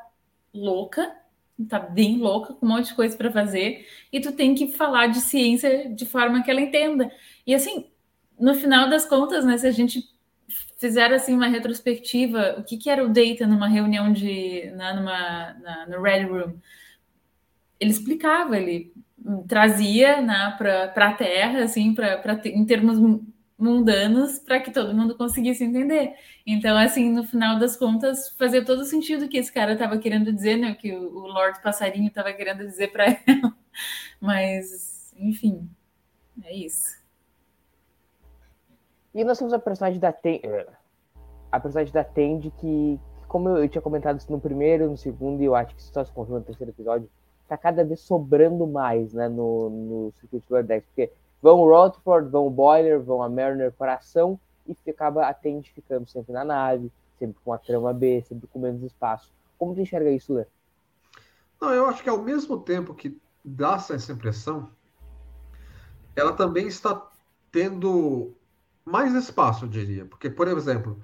[SPEAKER 7] louca tá bem louca, com um monte de coisa para fazer, e tu tem que falar de ciência de forma que ela entenda. E assim, no final das contas, né, se a gente fizeram assim uma retrospectiva, o que, que era o Data numa reunião de na, numa, na, no Red Room. Ele explicava, ele trazia né, para a Terra, assim, pra, pra, em termos mundanos, para que todo mundo conseguisse entender. Então, assim, no final das contas, fazia todo sentido que esse cara estava querendo dizer, né? O que o, Lord Passarinho estava querendo dizer para ela. Mas, enfim, é isso.
[SPEAKER 6] E nós temos a personagem da Ten... É, a personagem da Tende que, como eu tinha comentado no primeiro, no segundo, e eu acho que só se confirma no terceiro episódio, tá cada vez sobrando mais, né, no, no circuito do Verdex, porque vão o Rutherford, vão o Boiler, vão a Mariner para ação, e acaba a Tende ficando sempre na nave, sempre com a trama B, sempre com menos espaço. Como tu enxerga isso, Lê?
[SPEAKER 8] Não, eu acho que ao mesmo tempo que dá essa impressão, ela também está tendo mais espaço, eu diria. Porque, por exemplo,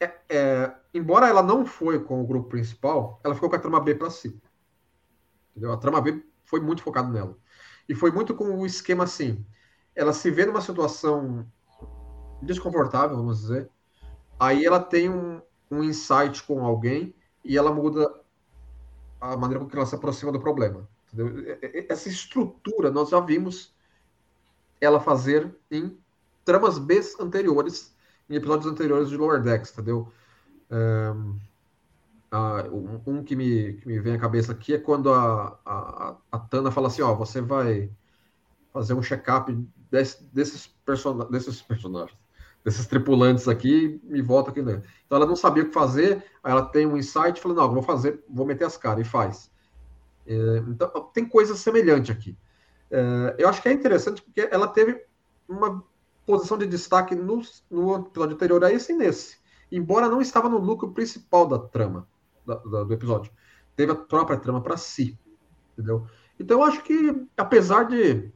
[SPEAKER 8] é, é, embora ela não foi com o grupo principal, ela ficou com a trama B para si. Entendeu? A trama B foi muito focada nela. E foi muito com o esquema assim: ela se vê numa situação desconfortável, vamos dizer, aí ela tem um, um insight com alguém e ela muda a maneira com que ela se aproxima do problema. Entendeu? Essa estrutura nós já vimos ela fazer em tramas B anteriores, em episódios anteriores de Lower Decks, entendeu? Um, um que, me, que me vem à cabeça aqui é quando a, a, a Tana fala assim, ó, você vai fazer um check-up desse, desses, person desses personagens, desses tripulantes aqui, me volta aqui dentro. Então ela não sabia o que fazer, aí ela tem um insight, fala, não, vou fazer, vou meter as caras, e faz. É, então, tem coisa semelhante aqui. É, eu acho que é interessante porque ela teve uma posição de destaque no, no episódio anterior a esse e nesse. Embora não estava no núcleo principal da trama da, da, do episódio. Teve a própria trama para si. Entendeu? Então eu acho que, apesar de,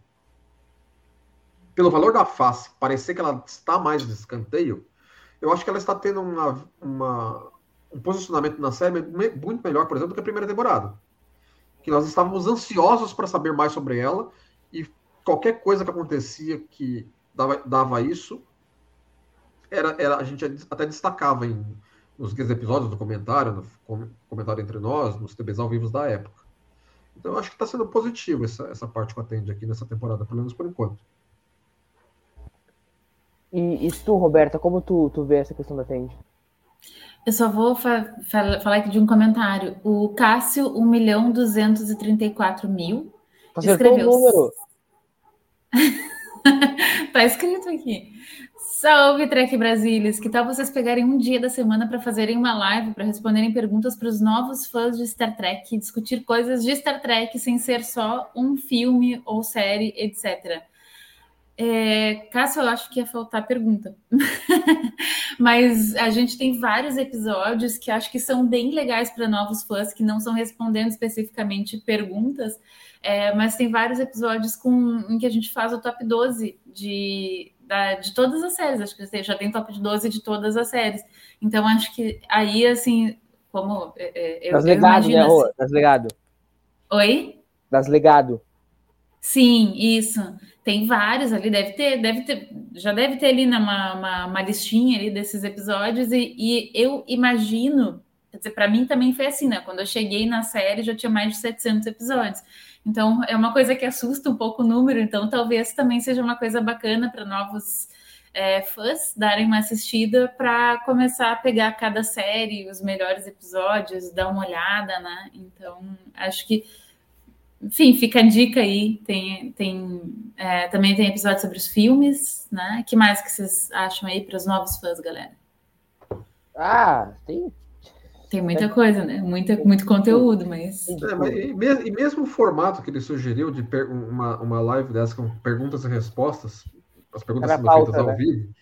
[SPEAKER 8] pelo valor da face, parecer que ela está mais de escanteio, eu acho que ela está tendo uma, uma, um posicionamento na série muito melhor, por exemplo, do que a primeira temporada. Que nós estávamos ansiosos para saber mais sobre ela e qualquer coisa que acontecia que dava, dava isso, era, era, a gente até destacava em, nos episódios do comentário, no comentário entre nós, nos TBs ao vivo da época. Então eu acho que está sendo positivo essa, essa parte que atende aqui nessa temporada, pelo menos por enquanto.
[SPEAKER 6] E, e tu, Roberta, como tu, tu vê essa questão da Tende?
[SPEAKER 7] Eu só vou fa falar aqui de um comentário. O Cássio, 1 milhão 234 mil.
[SPEAKER 6] Acertou escreveu... o número.
[SPEAKER 7] tá escrito aqui. Salve, Trek Brasilis! Que tal vocês pegarem um dia da semana para fazerem uma live, para responderem perguntas para os novos fãs de Star Trek discutir coisas de Star Trek sem ser só um filme ou série, etc. É, Cássio, eu acho que ia faltar pergunta. Mas a gente tem vários episódios que acho que são bem legais para novos fãs, que não são respondendo especificamente perguntas, é, mas tem vários episódios com, em que a gente faz o top 12 de, da, de todas as séries. Acho que já tem top 12 de todas as séries. Então, acho que aí, assim, como. É,
[SPEAKER 6] é eu, das legado, né, assim... Das legado.
[SPEAKER 7] Oi?
[SPEAKER 6] Das legado.
[SPEAKER 7] Sim, isso. Tem vários ali, deve ter, deve ter, já deve ter ali uma, uma, uma listinha ali desses episódios, e, e eu imagino, quer dizer, para mim também foi assim, né? Quando eu cheguei na série já tinha mais de 700 episódios. Então, é uma coisa que assusta um pouco o número, então talvez também seja uma coisa bacana para novos é, fãs darem uma assistida para começar a pegar cada série, os melhores episódios, dar uma olhada, né? Então, acho que, enfim, fica a dica aí. Tem, tem é, também tem episódio sobre os filmes, né? que mais que vocês acham aí para os novos fãs, galera?
[SPEAKER 6] Ah, tem
[SPEAKER 7] tem muita coisa, né? Muita, muito conteúdo, mas.
[SPEAKER 8] É, mas e, mesmo, e, mesmo, o formato que ele sugeriu de uma, uma live dessa com perguntas e respostas, as perguntas sendo pauta, feitas ao né? vivo,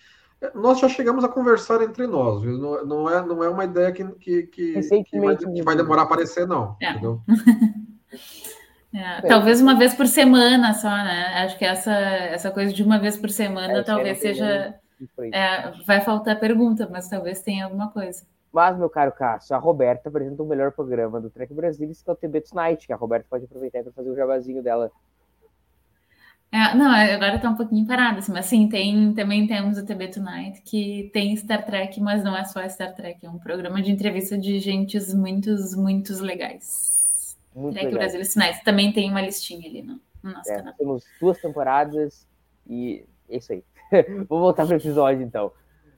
[SPEAKER 8] é, nós já chegamos a conversar entre nós, viu? Não, não, é, não é uma ideia que, que, que, que, vai, que vai, demorar a aparecer, não. É. Entendeu?
[SPEAKER 7] É, talvez uma vez por semana só, né? Acho que essa, essa coisa de uma vez por semana é, talvez seja. É, vai faltar pergunta, mas talvez tenha alguma coisa.
[SPEAKER 6] Mas, meu caro Cássio, a Roberta apresenta o melhor programa do Trek Brasil, que é o TB Tonight, que a Roberta pode aproveitar para fazer o jabazinho dela.
[SPEAKER 7] É, não, agora tá um pouquinho parado, assim, mas sim, tem, também temos o TB Tonight, que tem Star Trek, mas não é só Star Trek, é um programa de entrevista de gentes muitos, muitos legais.
[SPEAKER 6] Muito
[SPEAKER 7] Trek
[SPEAKER 6] legal.
[SPEAKER 7] Brasil Sinais, também tem uma listinha ali no, no nosso
[SPEAKER 6] É,
[SPEAKER 7] canal.
[SPEAKER 6] temos duas temporadas e é isso aí. Vou voltar pro episódio então.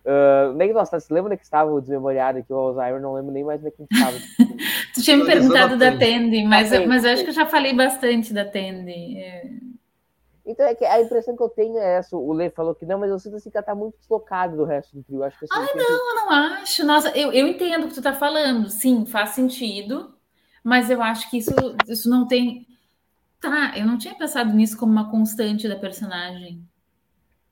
[SPEAKER 6] Uh, é que nós tá? Você lembra é que estava o desmemoriado aqui, o Alzheimer? Não lembro nem mais onde é que a gente estava.
[SPEAKER 7] Tu tinha me perguntado da
[SPEAKER 8] Tandy.
[SPEAKER 7] Tandy, mas,
[SPEAKER 6] Tandy,
[SPEAKER 7] mas eu acho que eu já falei bastante da Tandy. É,
[SPEAKER 6] então é que a impressão que eu tenho é essa. O Lê falou que não, mas eu sinto assim que ela tá muito deslocada do resto do trio. Acho que assim,
[SPEAKER 7] Ah, não, eu não acho. Nossa, eu, eu entendo o que tu tá falando. Sim, faz sentido. Mas eu acho que isso, isso não tem. Tá, eu não tinha pensado nisso como uma constante da personagem.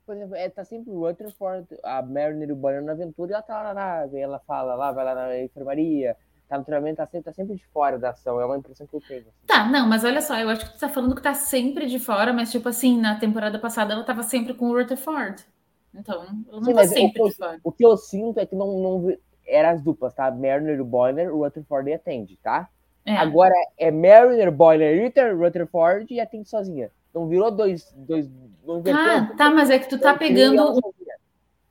[SPEAKER 6] Por exemplo, é, tá sempre o Rutherford, a Mariner e o Bonner na aventura, e ela tá lá na nave, ela fala lá, vai lá na enfermaria, tá no treinamento, tá sempre, tá sempre de fora da ação. É uma impressão que eu tenho. assim.
[SPEAKER 7] Tá, não, mas olha só, eu acho que tu tá falando que tá sempre de fora, mas tipo assim, na temporada passada ela tava sempre com o Rutherford. Então, ela não
[SPEAKER 6] Sim,
[SPEAKER 7] tá
[SPEAKER 6] o
[SPEAKER 7] sempre
[SPEAKER 6] eu-
[SPEAKER 7] de fora.
[SPEAKER 6] O que eu sinto é que não, não eram as duplas, tá? Mariner e Bonner, o Rutherford e a Tandy, tá?
[SPEAKER 7] É.
[SPEAKER 6] Agora é Mariner, Bonner, Ritter, Rutherford e a Tandy sozinha. Não virou dois. dois não inverteu.
[SPEAKER 7] Tá, tá, mas é que tu tá
[SPEAKER 6] Então,
[SPEAKER 7] pegando. um-.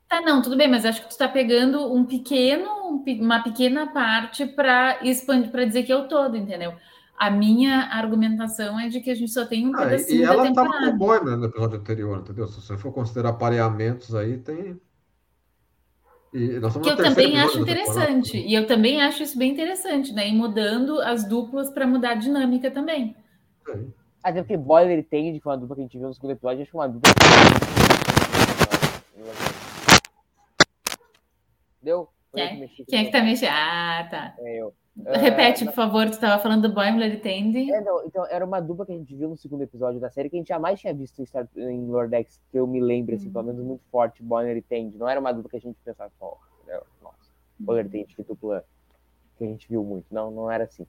[SPEAKER 7] Tá, não, tudo bem, mas acho que tu tá pegando um pequeno, um pe- uma pequena parte para expandir, para dizer que é o todo, entendeu? A minha argumentação é de que a gente só tem um
[SPEAKER 8] Ah, e-
[SPEAKER 7] pedacinho
[SPEAKER 8] e ela
[SPEAKER 7] da
[SPEAKER 8] tava com
[SPEAKER 7] temporada.
[SPEAKER 8] o Boyner no episódio anterior, entendeu? Se você for considerar pareamentos aí, tem.
[SPEAKER 7] Que eu também acho
[SPEAKER 8] temporada.
[SPEAKER 7] interessante. E eu também acho isso bem interessante, né? E mudando as duplas para mudar a dinâmica também.
[SPEAKER 8] Sim.
[SPEAKER 6] Até porque Boiler e Tandy, que foi uma dupla que a gente viu no segundo episódio, acho que uma dupla. Deu?
[SPEAKER 7] Quem? Quem é que tá mexendo? Ah, tá.
[SPEAKER 6] É eu.
[SPEAKER 7] Repete, por favor, tu estava falando do Boimler e Tandy.
[SPEAKER 6] É, não, então, era uma dupla que a gente viu no segundo episódio da série que a gente jamais tinha visto em, Star, em Lordex, que eu me lembro, assim,
[SPEAKER 7] Uhum.
[SPEAKER 6] pelo menos muito forte, Bonner e Tandy. Não era uma dupla que a gente pensava, porra, né, nossa, Bonner e Tandy, que dupla que a gente viu muito. Não, não era assim.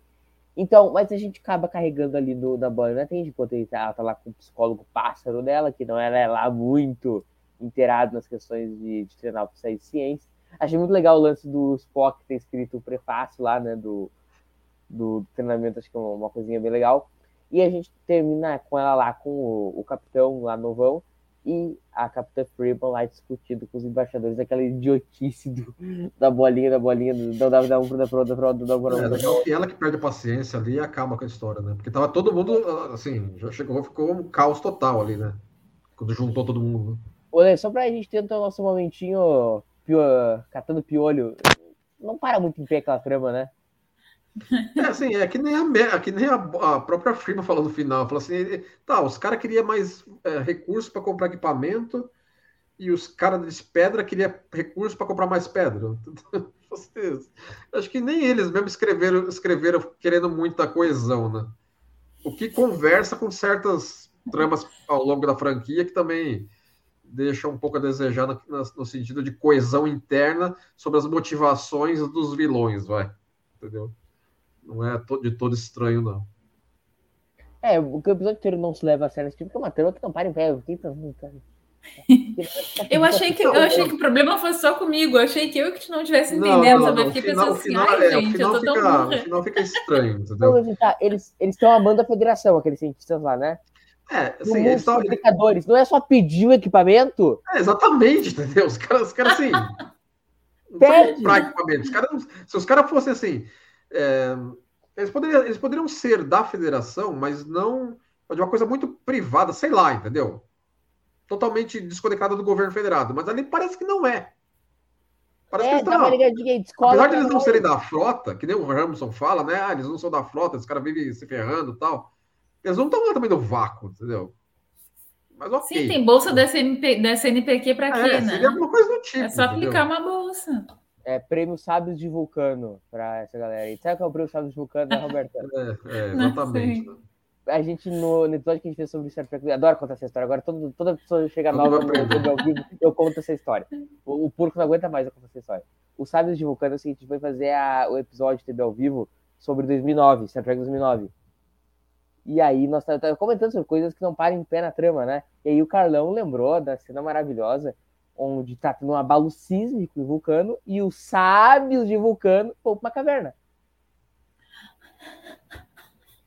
[SPEAKER 6] Então, mas a gente acaba carregando ali no, na Bonner e Tandy, enquanto ele tá, ela tá lá com o psicólogo pássaro dela, que não era lá muito inteirado nas questões de, de treinar oficiais de ciência. Achei muito legal o lance do Spock ter escrito o prefácio lá, né, do, do treinamento, acho que é uma, coisinha bem legal. E a gente termina com ela lá, com o, o capitão lá novão, e a capitã Freeman lá discutindo com os embaixadores aquela idiotice do, da bolinha, da bolinha, do, dá, dá um pra outra, dá um pra
[SPEAKER 8] É,
[SPEAKER 6] outra.
[SPEAKER 8] legal que ela que perde a paciência ali e acaba com a história, né? Porque tava todo mundo, assim, já chegou, ficou um caos total ali, né? Quando juntou todo mundo. né?
[SPEAKER 6] Olha, só pra gente ter então, nosso momentinho pio, catando piolho, não para muito em pé aquela trama, né?
[SPEAKER 8] É assim, é que nem a, é que nem a, a própria firma falou no final. Falou assim: tá, os caras queriam mais é, recursos para comprar equipamento e os caras de pedra queriam recursos para comprar mais pedra. Vocês- Acho que nem eles mesmo escreveram, escreveram querendo muita coesão, né? O que conversa com certas tramas ao longo da franquia que também deixa um pouco a desejar no, no sentido de coesão interna sobre as motivações dos vilões, vai. Entendeu? Não é de todo estranho, não.
[SPEAKER 6] É, o que o episódio inteiro não se leva a sério esse tipo, porque é uma que para em pé. Eu fiquei pensando, cara.
[SPEAKER 7] Eu achei que eu achei que o problema fosse só comigo. Eu achei que eu que não tivesse entendendo,
[SPEAKER 8] não, não. O
[SPEAKER 7] fiquei pensando
[SPEAKER 8] o
[SPEAKER 7] assim,
[SPEAKER 8] final,
[SPEAKER 7] ai,
[SPEAKER 8] é, o
[SPEAKER 7] gente, eu tô tão
[SPEAKER 8] fica, o
[SPEAKER 7] burra.
[SPEAKER 8] final fica estranho,
[SPEAKER 6] Então,
[SPEAKER 8] entendeu?
[SPEAKER 6] assim, tá, eles, eles estão amando a federação, aqueles cientistas lá, né?
[SPEAKER 8] É, assim,
[SPEAKER 6] mundo
[SPEAKER 8] eles
[SPEAKER 6] dos
[SPEAKER 8] tavam-
[SPEAKER 6] fabricadores, não é só pedir o equipamento?
[SPEAKER 8] é, exatamente, entendeu? Os caras, os caras assim. não
[SPEAKER 6] Pede.
[SPEAKER 8] comprar equipamento. Os caras se os caras fossem assim. é, eles, poderiam, eles poderiam ser da federação, mas não de uma coisa muito privada, sei lá, entendeu? Totalmente desconectada do governo federado. Mas ali parece que não é. Parece que
[SPEAKER 6] É, dá
[SPEAKER 8] estão.
[SPEAKER 6] descola.
[SPEAKER 8] Apesar de eles não serem da frota, que nem o Ramson fala, né? Ah, eles não são da frota, os caras vivem se ferrando e tal. Eles não estão lá também no vácuo, entendeu? Mas ok.
[SPEAKER 7] Sim, tem bolsa da, CNP, da CNPq pra quê,
[SPEAKER 8] É,
[SPEAKER 7] né?
[SPEAKER 8] seria alguma coisa do tipo.
[SPEAKER 7] É só
[SPEAKER 8] entendeu?
[SPEAKER 7] aplicar uma bolsa.
[SPEAKER 6] É, prêmio Sábios de Vulcano pra essa galera aí. Sabe qual é o prêmio Sábios de Vulcano, né, Roberta?
[SPEAKER 8] É, é, exatamente.
[SPEAKER 7] sei.
[SPEAKER 6] A gente, no, no episódio que a gente fez sobre Star Trek, eu adoro contar essa história. Agora, todo, toda pessoa chega nova no. YouTube ao vivo, eu conto essa história. O, o porco não aguenta mais eu contar essa história. O Sábios de Vulcano é o seguinte, a gente foi fazer a- o episódio TV ao vivo sobre 2009, Star Trek 2009. E aí nós estávamos comentando sobre coisas que não param em pé na trama, né? E aí o Carlão lembrou da cena maravilhosa onde tá tendo um abalo sísmico em Vulcano e os sábios de Vulcano vão pra uma caverna.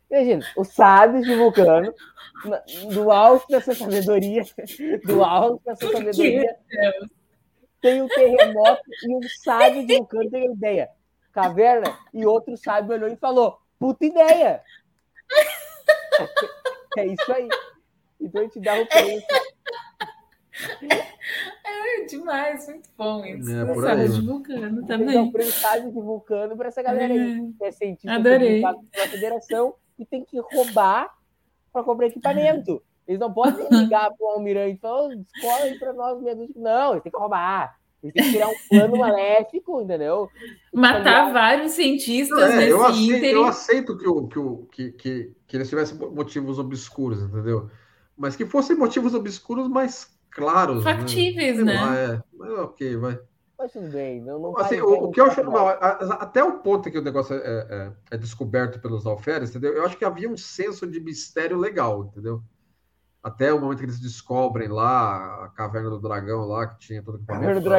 [SPEAKER 6] Imagina, os sábios de Vulcano do alto dessa sabedoria, do alto dessa sabedoria, tem um terremoto e um sábio de canto tem a ideia. Caverna, e outro sábio olhou e falou: puta ideia! É isso aí. Então a gente dá o prêmio.
[SPEAKER 7] É demais, muito bom isso.
[SPEAKER 8] É, por
[SPEAKER 7] Sabe,
[SPEAKER 8] aí.
[SPEAKER 7] de vulcano também.
[SPEAKER 6] prêmio sábio de vulcano para essa galera aí. Que é cientista
[SPEAKER 7] Adorei.
[SPEAKER 6] certificado pela federação e tem que roubar para comprar equipamento. Eles não podem ligar para o almirante e falar, "Ô, descola aí para nós meia dúzia." Não, eles têm que roubar. Eles têm que criar um plano maléfico, entendeu?
[SPEAKER 7] Matar vários cientistas
[SPEAKER 8] É,
[SPEAKER 7] nesse
[SPEAKER 8] eu, aceito,
[SPEAKER 7] ínterim.
[SPEAKER 8] eu aceito que, o, que, o, que, que, que eles tivessem motivos obscuros, entendeu? Mas que fossem motivos obscuros mais claros. né?
[SPEAKER 7] Factíveis, né?
[SPEAKER 8] lá, é. Mas ok, vai.
[SPEAKER 6] Mas tudo bem. Não, não
[SPEAKER 8] Assim, o,
[SPEAKER 6] bem,
[SPEAKER 8] o que eu acho normal, até o ponto em que o negócio é, é- é descoberto pelos alferes, entendeu? Eu acho que havia um senso de mistério legal, entendeu? Até o momento que eles descobrem lá a caverna do dragão lá, que tinha todo o
[SPEAKER 6] Caverna
[SPEAKER 8] equipamento
[SPEAKER 6] do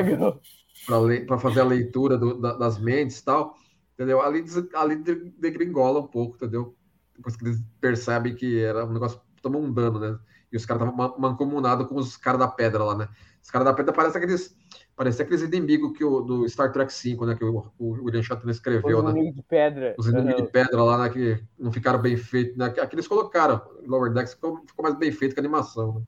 [SPEAKER 8] pra-
[SPEAKER 6] dragão.
[SPEAKER 8] para fazer a leitura do- da- das mentes e tal, entendeu? Ali, ali de- degringola um pouco, entendeu? Depois que eles percebem que era um negócio tomou um dano, né? E os caras estavam mancomunados com os caras da pedra lá, né? Os caras da pedra parecem aqueles, parecia aqueles inimigos que o, do Star Trek V, né? Que o, o William Shatner escreveu,
[SPEAKER 6] Os
[SPEAKER 8] né?
[SPEAKER 6] inimigos de pedra.
[SPEAKER 8] Os inimigos
[SPEAKER 6] Aham.
[SPEAKER 8] de pedra lá, né? Que não ficaram bem feitos, né? Aqui eles colocaram, Lower Decks ficou, ficou mais bem feito que a animação, né?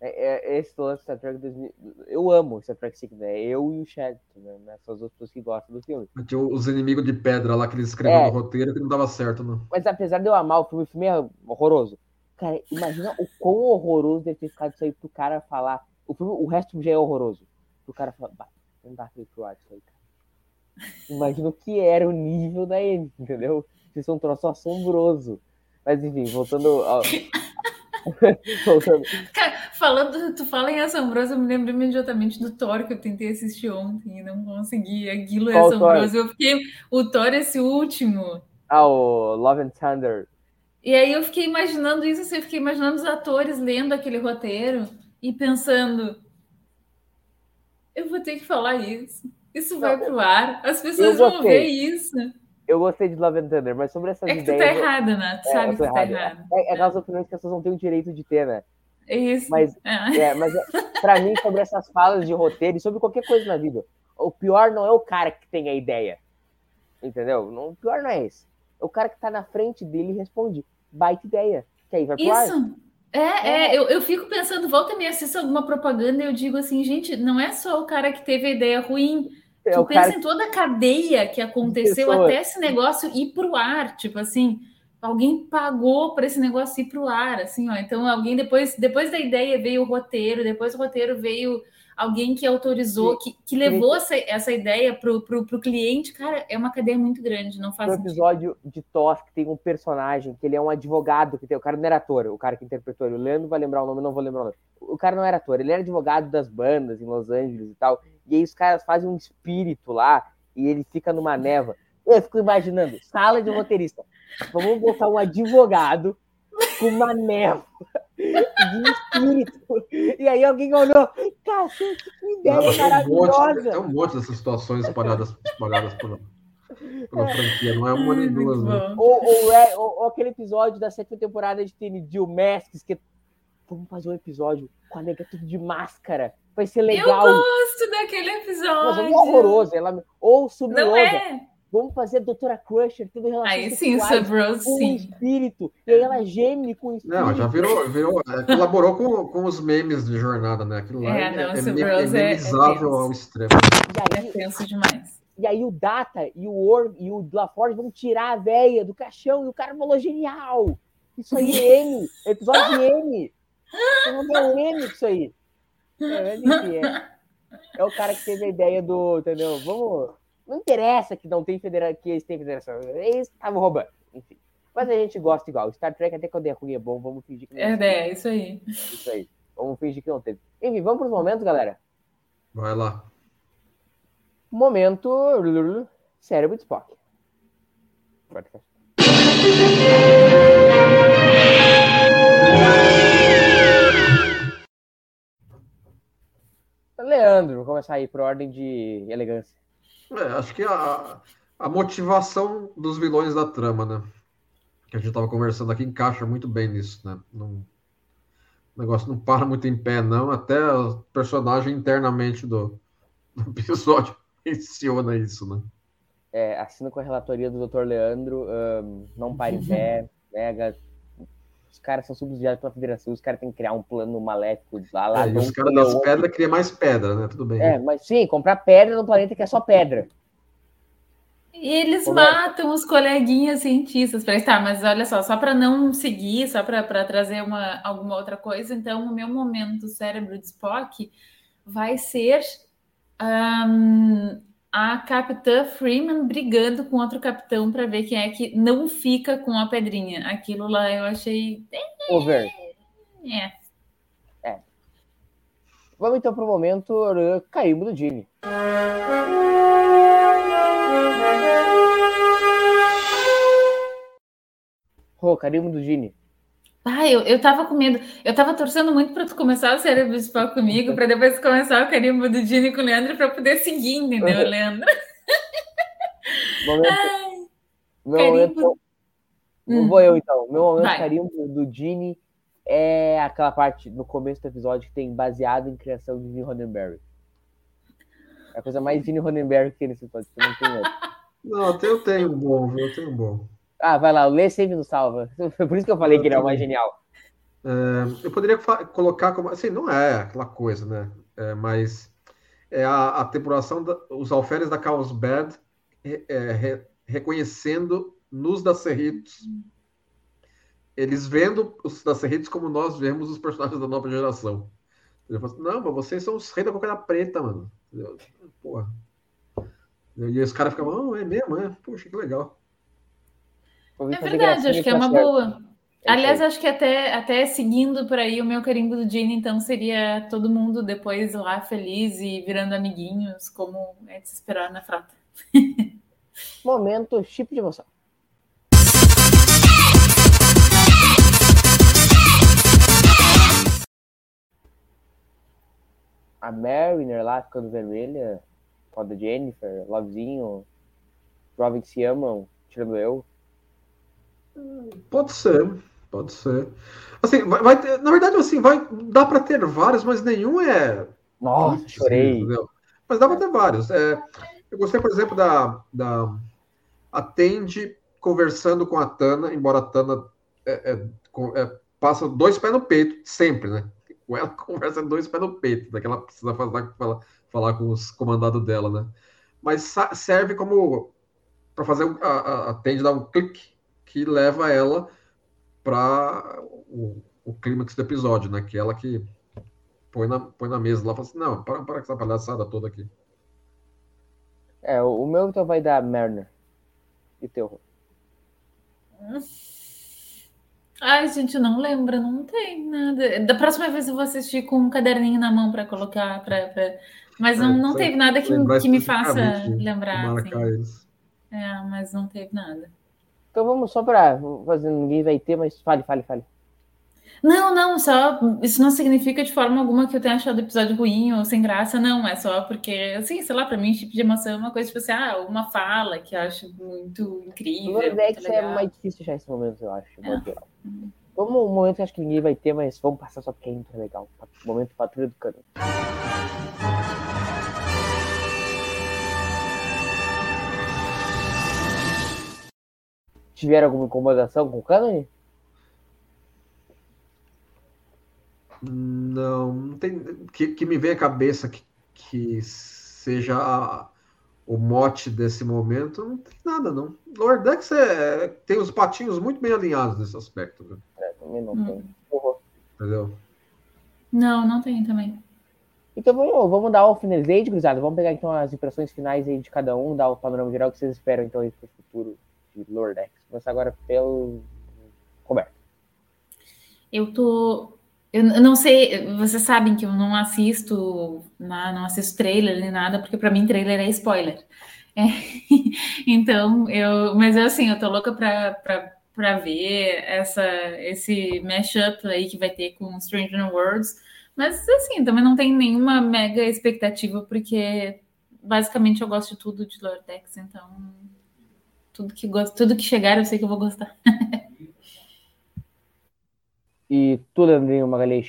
[SPEAKER 6] É, é, esse lance Star Trek 2000. Eu amo Star Trek 5, né? Eu e o Chad, né? Essas duas pessoas que gostam do filme.
[SPEAKER 8] Tinha os inimigos de pedra lá que eles escreveram
[SPEAKER 6] É.
[SPEAKER 8] no roteiro que não dava certo, não.
[SPEAKER 6] Mas apesar de eu amar o filme, o filme é horroroso. Cara, imagina o quão horroroso deve ter ficado isso aí pro cara falar. O, filme, o resto já é horroroso. Pro cara falar, "Bah, não dá pra ir pro ar isso aí, cara. Imagina o que era o nível da Amy, entendeu? Isso é um troço assombroso. Mas enfim, voltando ao. voltando.
[SPEAKER 7] Cara, falando, tu fala em assombroso, eu me lembro imediatamente do Thor que eu tentei assistir ontem e não consegui. Aquilo é assombroso. Eu fiquei. O Thor, esse último.
[SPEAKER 6] Ah, o Love and Thunder.
[SPEAKER 7] E aí eu fiquei imaginando isso, assim, eu fiquei imaginando os atores lendo aquele roteiro e pensando. Eu vou ter que falar isso. Isso vai
[SPEAKER 6] Não,
[SPEAKER 7] pro ar. As pessoas vão ver isso.
[SPEAKER 6] Eu gostei de Love and Thunder, mas sobre essas
[SPEAKER 7] É que tu
[SPEAKER 6] ideias.
[SPEAKER 7] tá errada, né? Tu
[SPEAKER 6] É,
[SPEAKER 7] sabe que tu tá errada.
[SPEAKER 6] É, é aquelas opiniões que as pessoas não têm o direito de ter, né?
[SPEAKER 7] É isso.
[SPEAKER 6] Mas
[SPEAKER 7] É.
[SPEAKER 6] É, mas é, pra mim, sobre essas falas de roteiro e sobre qualquer coisa na vida, o pior não é o cara que tem a ideia. Entendeu? Não, o pior não é esse. É o cara que tá na frente dele e responde. Baita ideia. Que aí vai pro ar.
[SPEAKER 7] Isso. É, é, eu, eu fico pensando, volta e me assista alguma propaganda e eu digo assim, gente, não é só o cara que teve a ideia ruim.
[SPEAKER 6] É
[SPEAKER 7] tu
[SPEAKER 6] o
[SPEAKER 7] pensa em toda a cadeia que aconteceu até esse negócio ir pro ar, tipo assim, alguém pagou para esse negócio ir pro ar, assim, ó. Então alguém depois, depois da ideia veio o roteiro, depois do roteiro veio alguém que autorizou, que, que levou essa, essa ideia pro, pro, pro cliente, cara, é uma cadeia muito grande, não faz sentido.
[SPEAKER 6] episódio de Toss que tem um personagem que ele é um advogado, que tem, o cara não era ator, o cara que interpretou ele, o Leandro vai lembrar o nome, não vou lembrar o nome. O cara não era ator, ele era advogado das bandas em Los Angeles e tal. E aí os caras fazem um espírito lá e ele fica numa neva. Eu fico imaginando, sala de roteirista. Vamos botar um advogado com uma neva de espírito. E aí alguém olhou, cacete, que
[SPEAKER 8] Não,
[SPEAKER 6] ideia
[SPEAKER 8] mas tem, um monte,
[SPEAKER 6] maravilhosa.
[SPEAKER 8] tem um monte dessas situações espalhadas, espalhadas pela, pela franquia. Não é uma nem duas, né?
[SPEAKER 6] Ou, ou, é- ou- ou aquele episódio da sétima temporada de Jill Masks, que vamos fazer um episódio com a nega tudo de máscara. Vai ser
[SPEAKER 7] Eu
[SPEAKER 6] legal.
[SPEAKER 7] gosto daquele
[SPEAKER 6] Mas
[SPEAKER 7] episódio.
[SPEAKER 6] é horroroso. Ela... Ou sobre
[SPEAKER 7] Não é.
[SPEAKER 6] Vamos fazer a Doutora Crusher tendo relações
[SPEAKER 7] Aí sim, Subros,
[SPEAKER 6] com o
[SPEAKER 7] sim.
[SPEAKER 6] espírito. E aí ela geme com o espírito.
[SPEAKER 8] Não, já virou, virou é, colaborou com, com os memes de jornada, né? Aquilo lá
[SPEAKER 7] É,
[SPEAKER 8] é,
[SPEAKER 7] não,
[SPEAKER 8] é, é
[SPEAKER 7] Bros é- é
[SPEAKER 8] ao extremo.
[SPEAKER 6] E
[SPEAKER 7] É
[SPEAKER 6] aí,
[SPEAKER 7] tenso demais.
[SPEAKER 6] e aí o Data e o Orm e o LaForge vão tirar a véia do caixão. E o cara falou, genial. Isso aí é M. É episódio M. Não é o M isso aí. É, enfim, é, é o cara que teve a ideia do, entendeu? Vamos. Não interessa que não tem federação, que eles têm federação. Eles estavam roubando. Enfim. Mas a gente gosta igual. Star Trek, até quando é ruim, é bom. Vamos fingir que não
[SPEAKER 7] É, é, isso aí.
[SPEAKER 6] isso aí. Vamos fingir que não teve. Enfim, vamos para os momentos, galera.
[SPEAKER 8] Vai lá.
[SPEAKER 6] Momento. Cérebro de Spock. Podcast. Leandro, vou começar aí por ordem de elegância.
[SPEAKER 8] É, acho que a, a motivação dos vilões da trama, né? Que a gente estava conversando aqui encaixa muito bem nisso, né? Não, O negócio não para muito em pé, não. Até o personagem internamente do, do episódio menciona isso, né?
[SPEAKER 6] É, assina com a relatoria do Dr. Leandro, um, não para em pé, né? Os caras são subsidiados pela federação, os caras têm que criar um plano maléfico lá. lá
[SPEAKER 8] é, os caras das pedras criam mais pedra, né? Tudo bem.
[SPEAKER 6] É, mas sim, comprar pedra no planeta que é só pedra.
[SPEAKER 7] E eles Como matam é? os coleguinhas cientistas. Falei, tá, mas olha só, só para não seguir, só para trazer uma, alguma outra coisa, então o meu momento cérebro de Spock vai ser um, a capitã Freeman brigando com outro capitão para ver quem é que não fica com a pedrinha. Aquilo lá eu achei.
[SPEAKER 6] Over.
[SPEAKER 7] É.
[SPEAKER 6] é. Vamos então para o momento caímos do Jimmy. Oh, carimbo do Gini.
[SPEAKER 7] Ah, eu, eu tava com medo. Eu tava torcendo muito para tu começar o cérebro principal comigo, para depois começar o carimbo do Gini com o Leandro, para poder seguir, entendeu, Leandro?
[SPEAKER 6] Momento, Ai, meu carimbo... momento, hum. Vou eu então. Meu momento Vai. carimbo do Gini é aquela parte no começo do episódio que tem baseado em criação de Gene Roddenberry. É a coisa mais Gene Roddenberry que tem nesse episódio. Não, tem
[SPEAKER 8] não, eu tenho um bom, eu tenho um bom.
[SPEAKER 6] Ah, vai lá, o Lê sempre nos salva. Por isso que eu falei eu que ele é o mais genial.
[SPEAKER 8] É, eu poderia colocar como. Assim, não é aquela coisa, né? É, mas é a, a tripulação, da, os alferes da Carlsbad é, re, reconhecendo nos da Cerritos. Eles vendo os da Cerritos como nós vemos os personagens da nova geração. Ele falou assim, não, mas vocês são os reis da cocaína preta, mano. Porra. E os caras ficavam, oh, é mesmo, é? Poxa, que legal.
[SPEAKER 7] É verdade, acho que é uma certo. boa. É Aliás, acho que até, até seguindo por aí o meu carimbo do Gene, então seria todo mundo depois lá feliz e virando amiguinhos, como é de se esperar na frota.
[SPEAKER 6] Momento chip de emoção. A Mariner lá ficando vermelha, com a da Jennifer, Lovezinho, Robin que se amam, tirando eu.
[SPEAKER 8] Pode ser, pode ser. Assim, vai, vai ter, na verdade, assim, vai, dá para ter vários, mas nenhum é.
[SPEAKER 6] Nossa, chorei.
[SPEAKER 8] Entendeu? Mas dá para ter vários. É, eu gostei, por exemplo, da, da Atende conversando com a Tana, embora a Tana é, é, é, passa dois pés no peito, sempre, né? Com ela conversa dois pés no peito, daquela precisa falar, falar, falar com os comandados dela, né? Mas serve como para fazer a, a, a Tende dar um clique que leva ela para o, o clímax do episódio, né? Que é ela que põe na, põe na mesa lá e fala assim, não, para, para com essa palhaçada toda aqui.
[SPEAKER 6] É, o meu então vai dar Merner. E teu?
[SPEAKER 7] Ai, gente, não lembra, não tem nada. Da próxima vez eu vou assistir com um caderninho na mão para colocar, pra, pra... mas não, é, não teve nada que, que me faça lembrar. Assim. É, mas não teve nada.
[SPEAKER 6] Então vamos só para fazer, ninguém vai ter, mas fale, fale, fale.
[SPEAKER 7] Não, não, só isso não significa de forma alguma que eu tenha achado o episódio ruim ou sem graça, não. É só porque, assim, sei lá, para mim, tipo de emoção é uma coisa tipo assim, ah, uma fala que eu acho muito incrível. No
[SPEAKER 6] Nordex é mais difícil já esse momento, eu acho. É. Como um momento que acho que ninguém vai ter, mas vamos passar só porque é muito legal. Momento patrulha do cano. Tiveram alguma incomodação com o Cânone?
[SPEAKER 8] Não, não tem. Que, que me vem à cabeça que, que seja a, o mote desse momento, não tem nada, não. Lower Decks é, tem os patinhos muito bem alinhados nesse aspecto. Né?
[SPEAKER 6] É, também não hum. tem. Uhum.
[SPEAKER 8] Entendeu?
[SPEAKER 7] Não, não tem também.
[SPEAKER 6] Então vamos, vamos dar o finalizate, cruzado. Vamos pegar então as impressões finais aí de cada um, dar o panorama geral que vocês esperam então aí para o futuro de Lower Decks começar agora pelo Roberto.
[SPEAKER 7] Eu tô. Eu não sei, vocês sabem que eu não assisto, não assisto trailer nem nada, porque para mim trailer é spoiler. É. Então, eu, mas assim, eu tô louca para ver essa, esse mashup aí que vai ter com Stranger Worlds. Mas assim, também não tem nenhuma mega expectativa, porque basicamente eu gosto de tudo de Lord Dex, então tudo que gosto, tudo que chegar, eu sei que eu vou gostar.
[SPEAKER 6] E tu, Leandrinho Magalhães?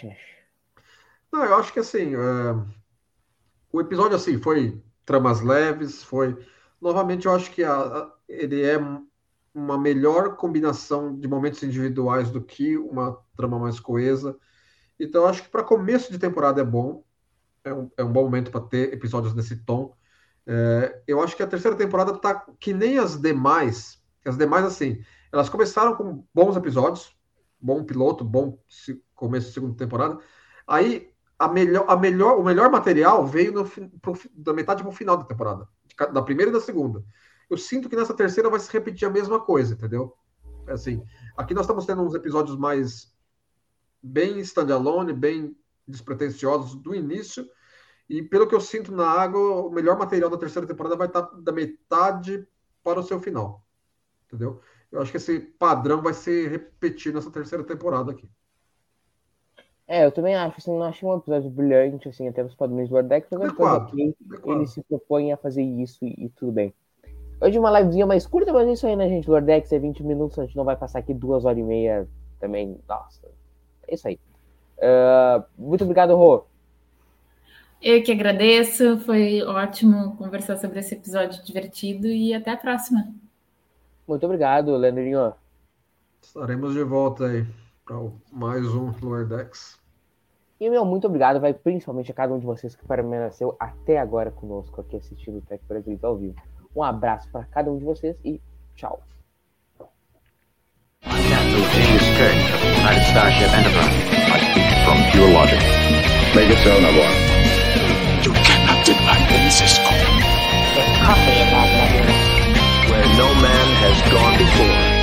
[SPEAKER 8] Não, eu acho que assim, é, o episódio assim foi tramas leves, foi novamente eu acho que a, a- ele é uma melhor combinação de momentos individuais do que uma trama mais coesa. Então eu acho que para começo de temporada é bom, é um, é um bom momento para ter episódios nesse tom. É, eu acho que a terceira temporada tá que nem as demais, as demais assim, elas começaram com bons episódios, bom piloto, bom começo de segunda temporada. Aí a melhor, a melhor, o melhor material veio no, pro da metade para o final da temporada, da primeira e da segunda. Eu sinto que nessa terceira vai se repetir a mesma coisa, entendeu? É Assim, aqui nós estamos tendo uns episódios mais bem standalone, bem despretensiosos do início, e pelo que eu sinto na água, o melhor material da terceira temporada vai estar da metade para o seu final, entendeu? Eu acho que esse padrão vai se repetir nessa terceira temporada aqui.
[SPEAKER 6] É, eu também acho, assim, não achei um episódio brilhante, assim, até os padrões do Wardeck, mas ok.
[SPEAKER 8] adequado.
[SPEAKER 6] Ele se propõe a fazer isso e, e tudo bem. Hoje uma livezinha mais curta, mas é isso aí, né, gente? O Wardex é 20 minutos, a gente não vai passar aqui duas horas e meia também. Nossa, é isso aí. Ah, muito obrigado, Rô.
[SPEAKER 7] Eu que agradeço, foi ótimo conversar sobre esse episódio divertido e até a próxima.
[SPEAKER 6] Muito obrigado, Leandrinho.
[SPEAKER 8] Estaremos de volta aí para mais um Lower Decks.
[SPEAKER 6] E, meu, muito obrigado, vai principalmente a cada um de vocês que permaneceu até agora conosco aqui assistindo o Tech Brasil ao vivo. Um abraço para cada um de vocês e tchau.
[SPEAKER 3] I'm Captain James Kirk of the United Starship Enterprise. I speak from pure logic.
[SPEAKER 4] Make it so, Navarro.
[SPEAKER 5] You cannot deny me, Cisco.
[SPEAKER 3] Where no man has gone before.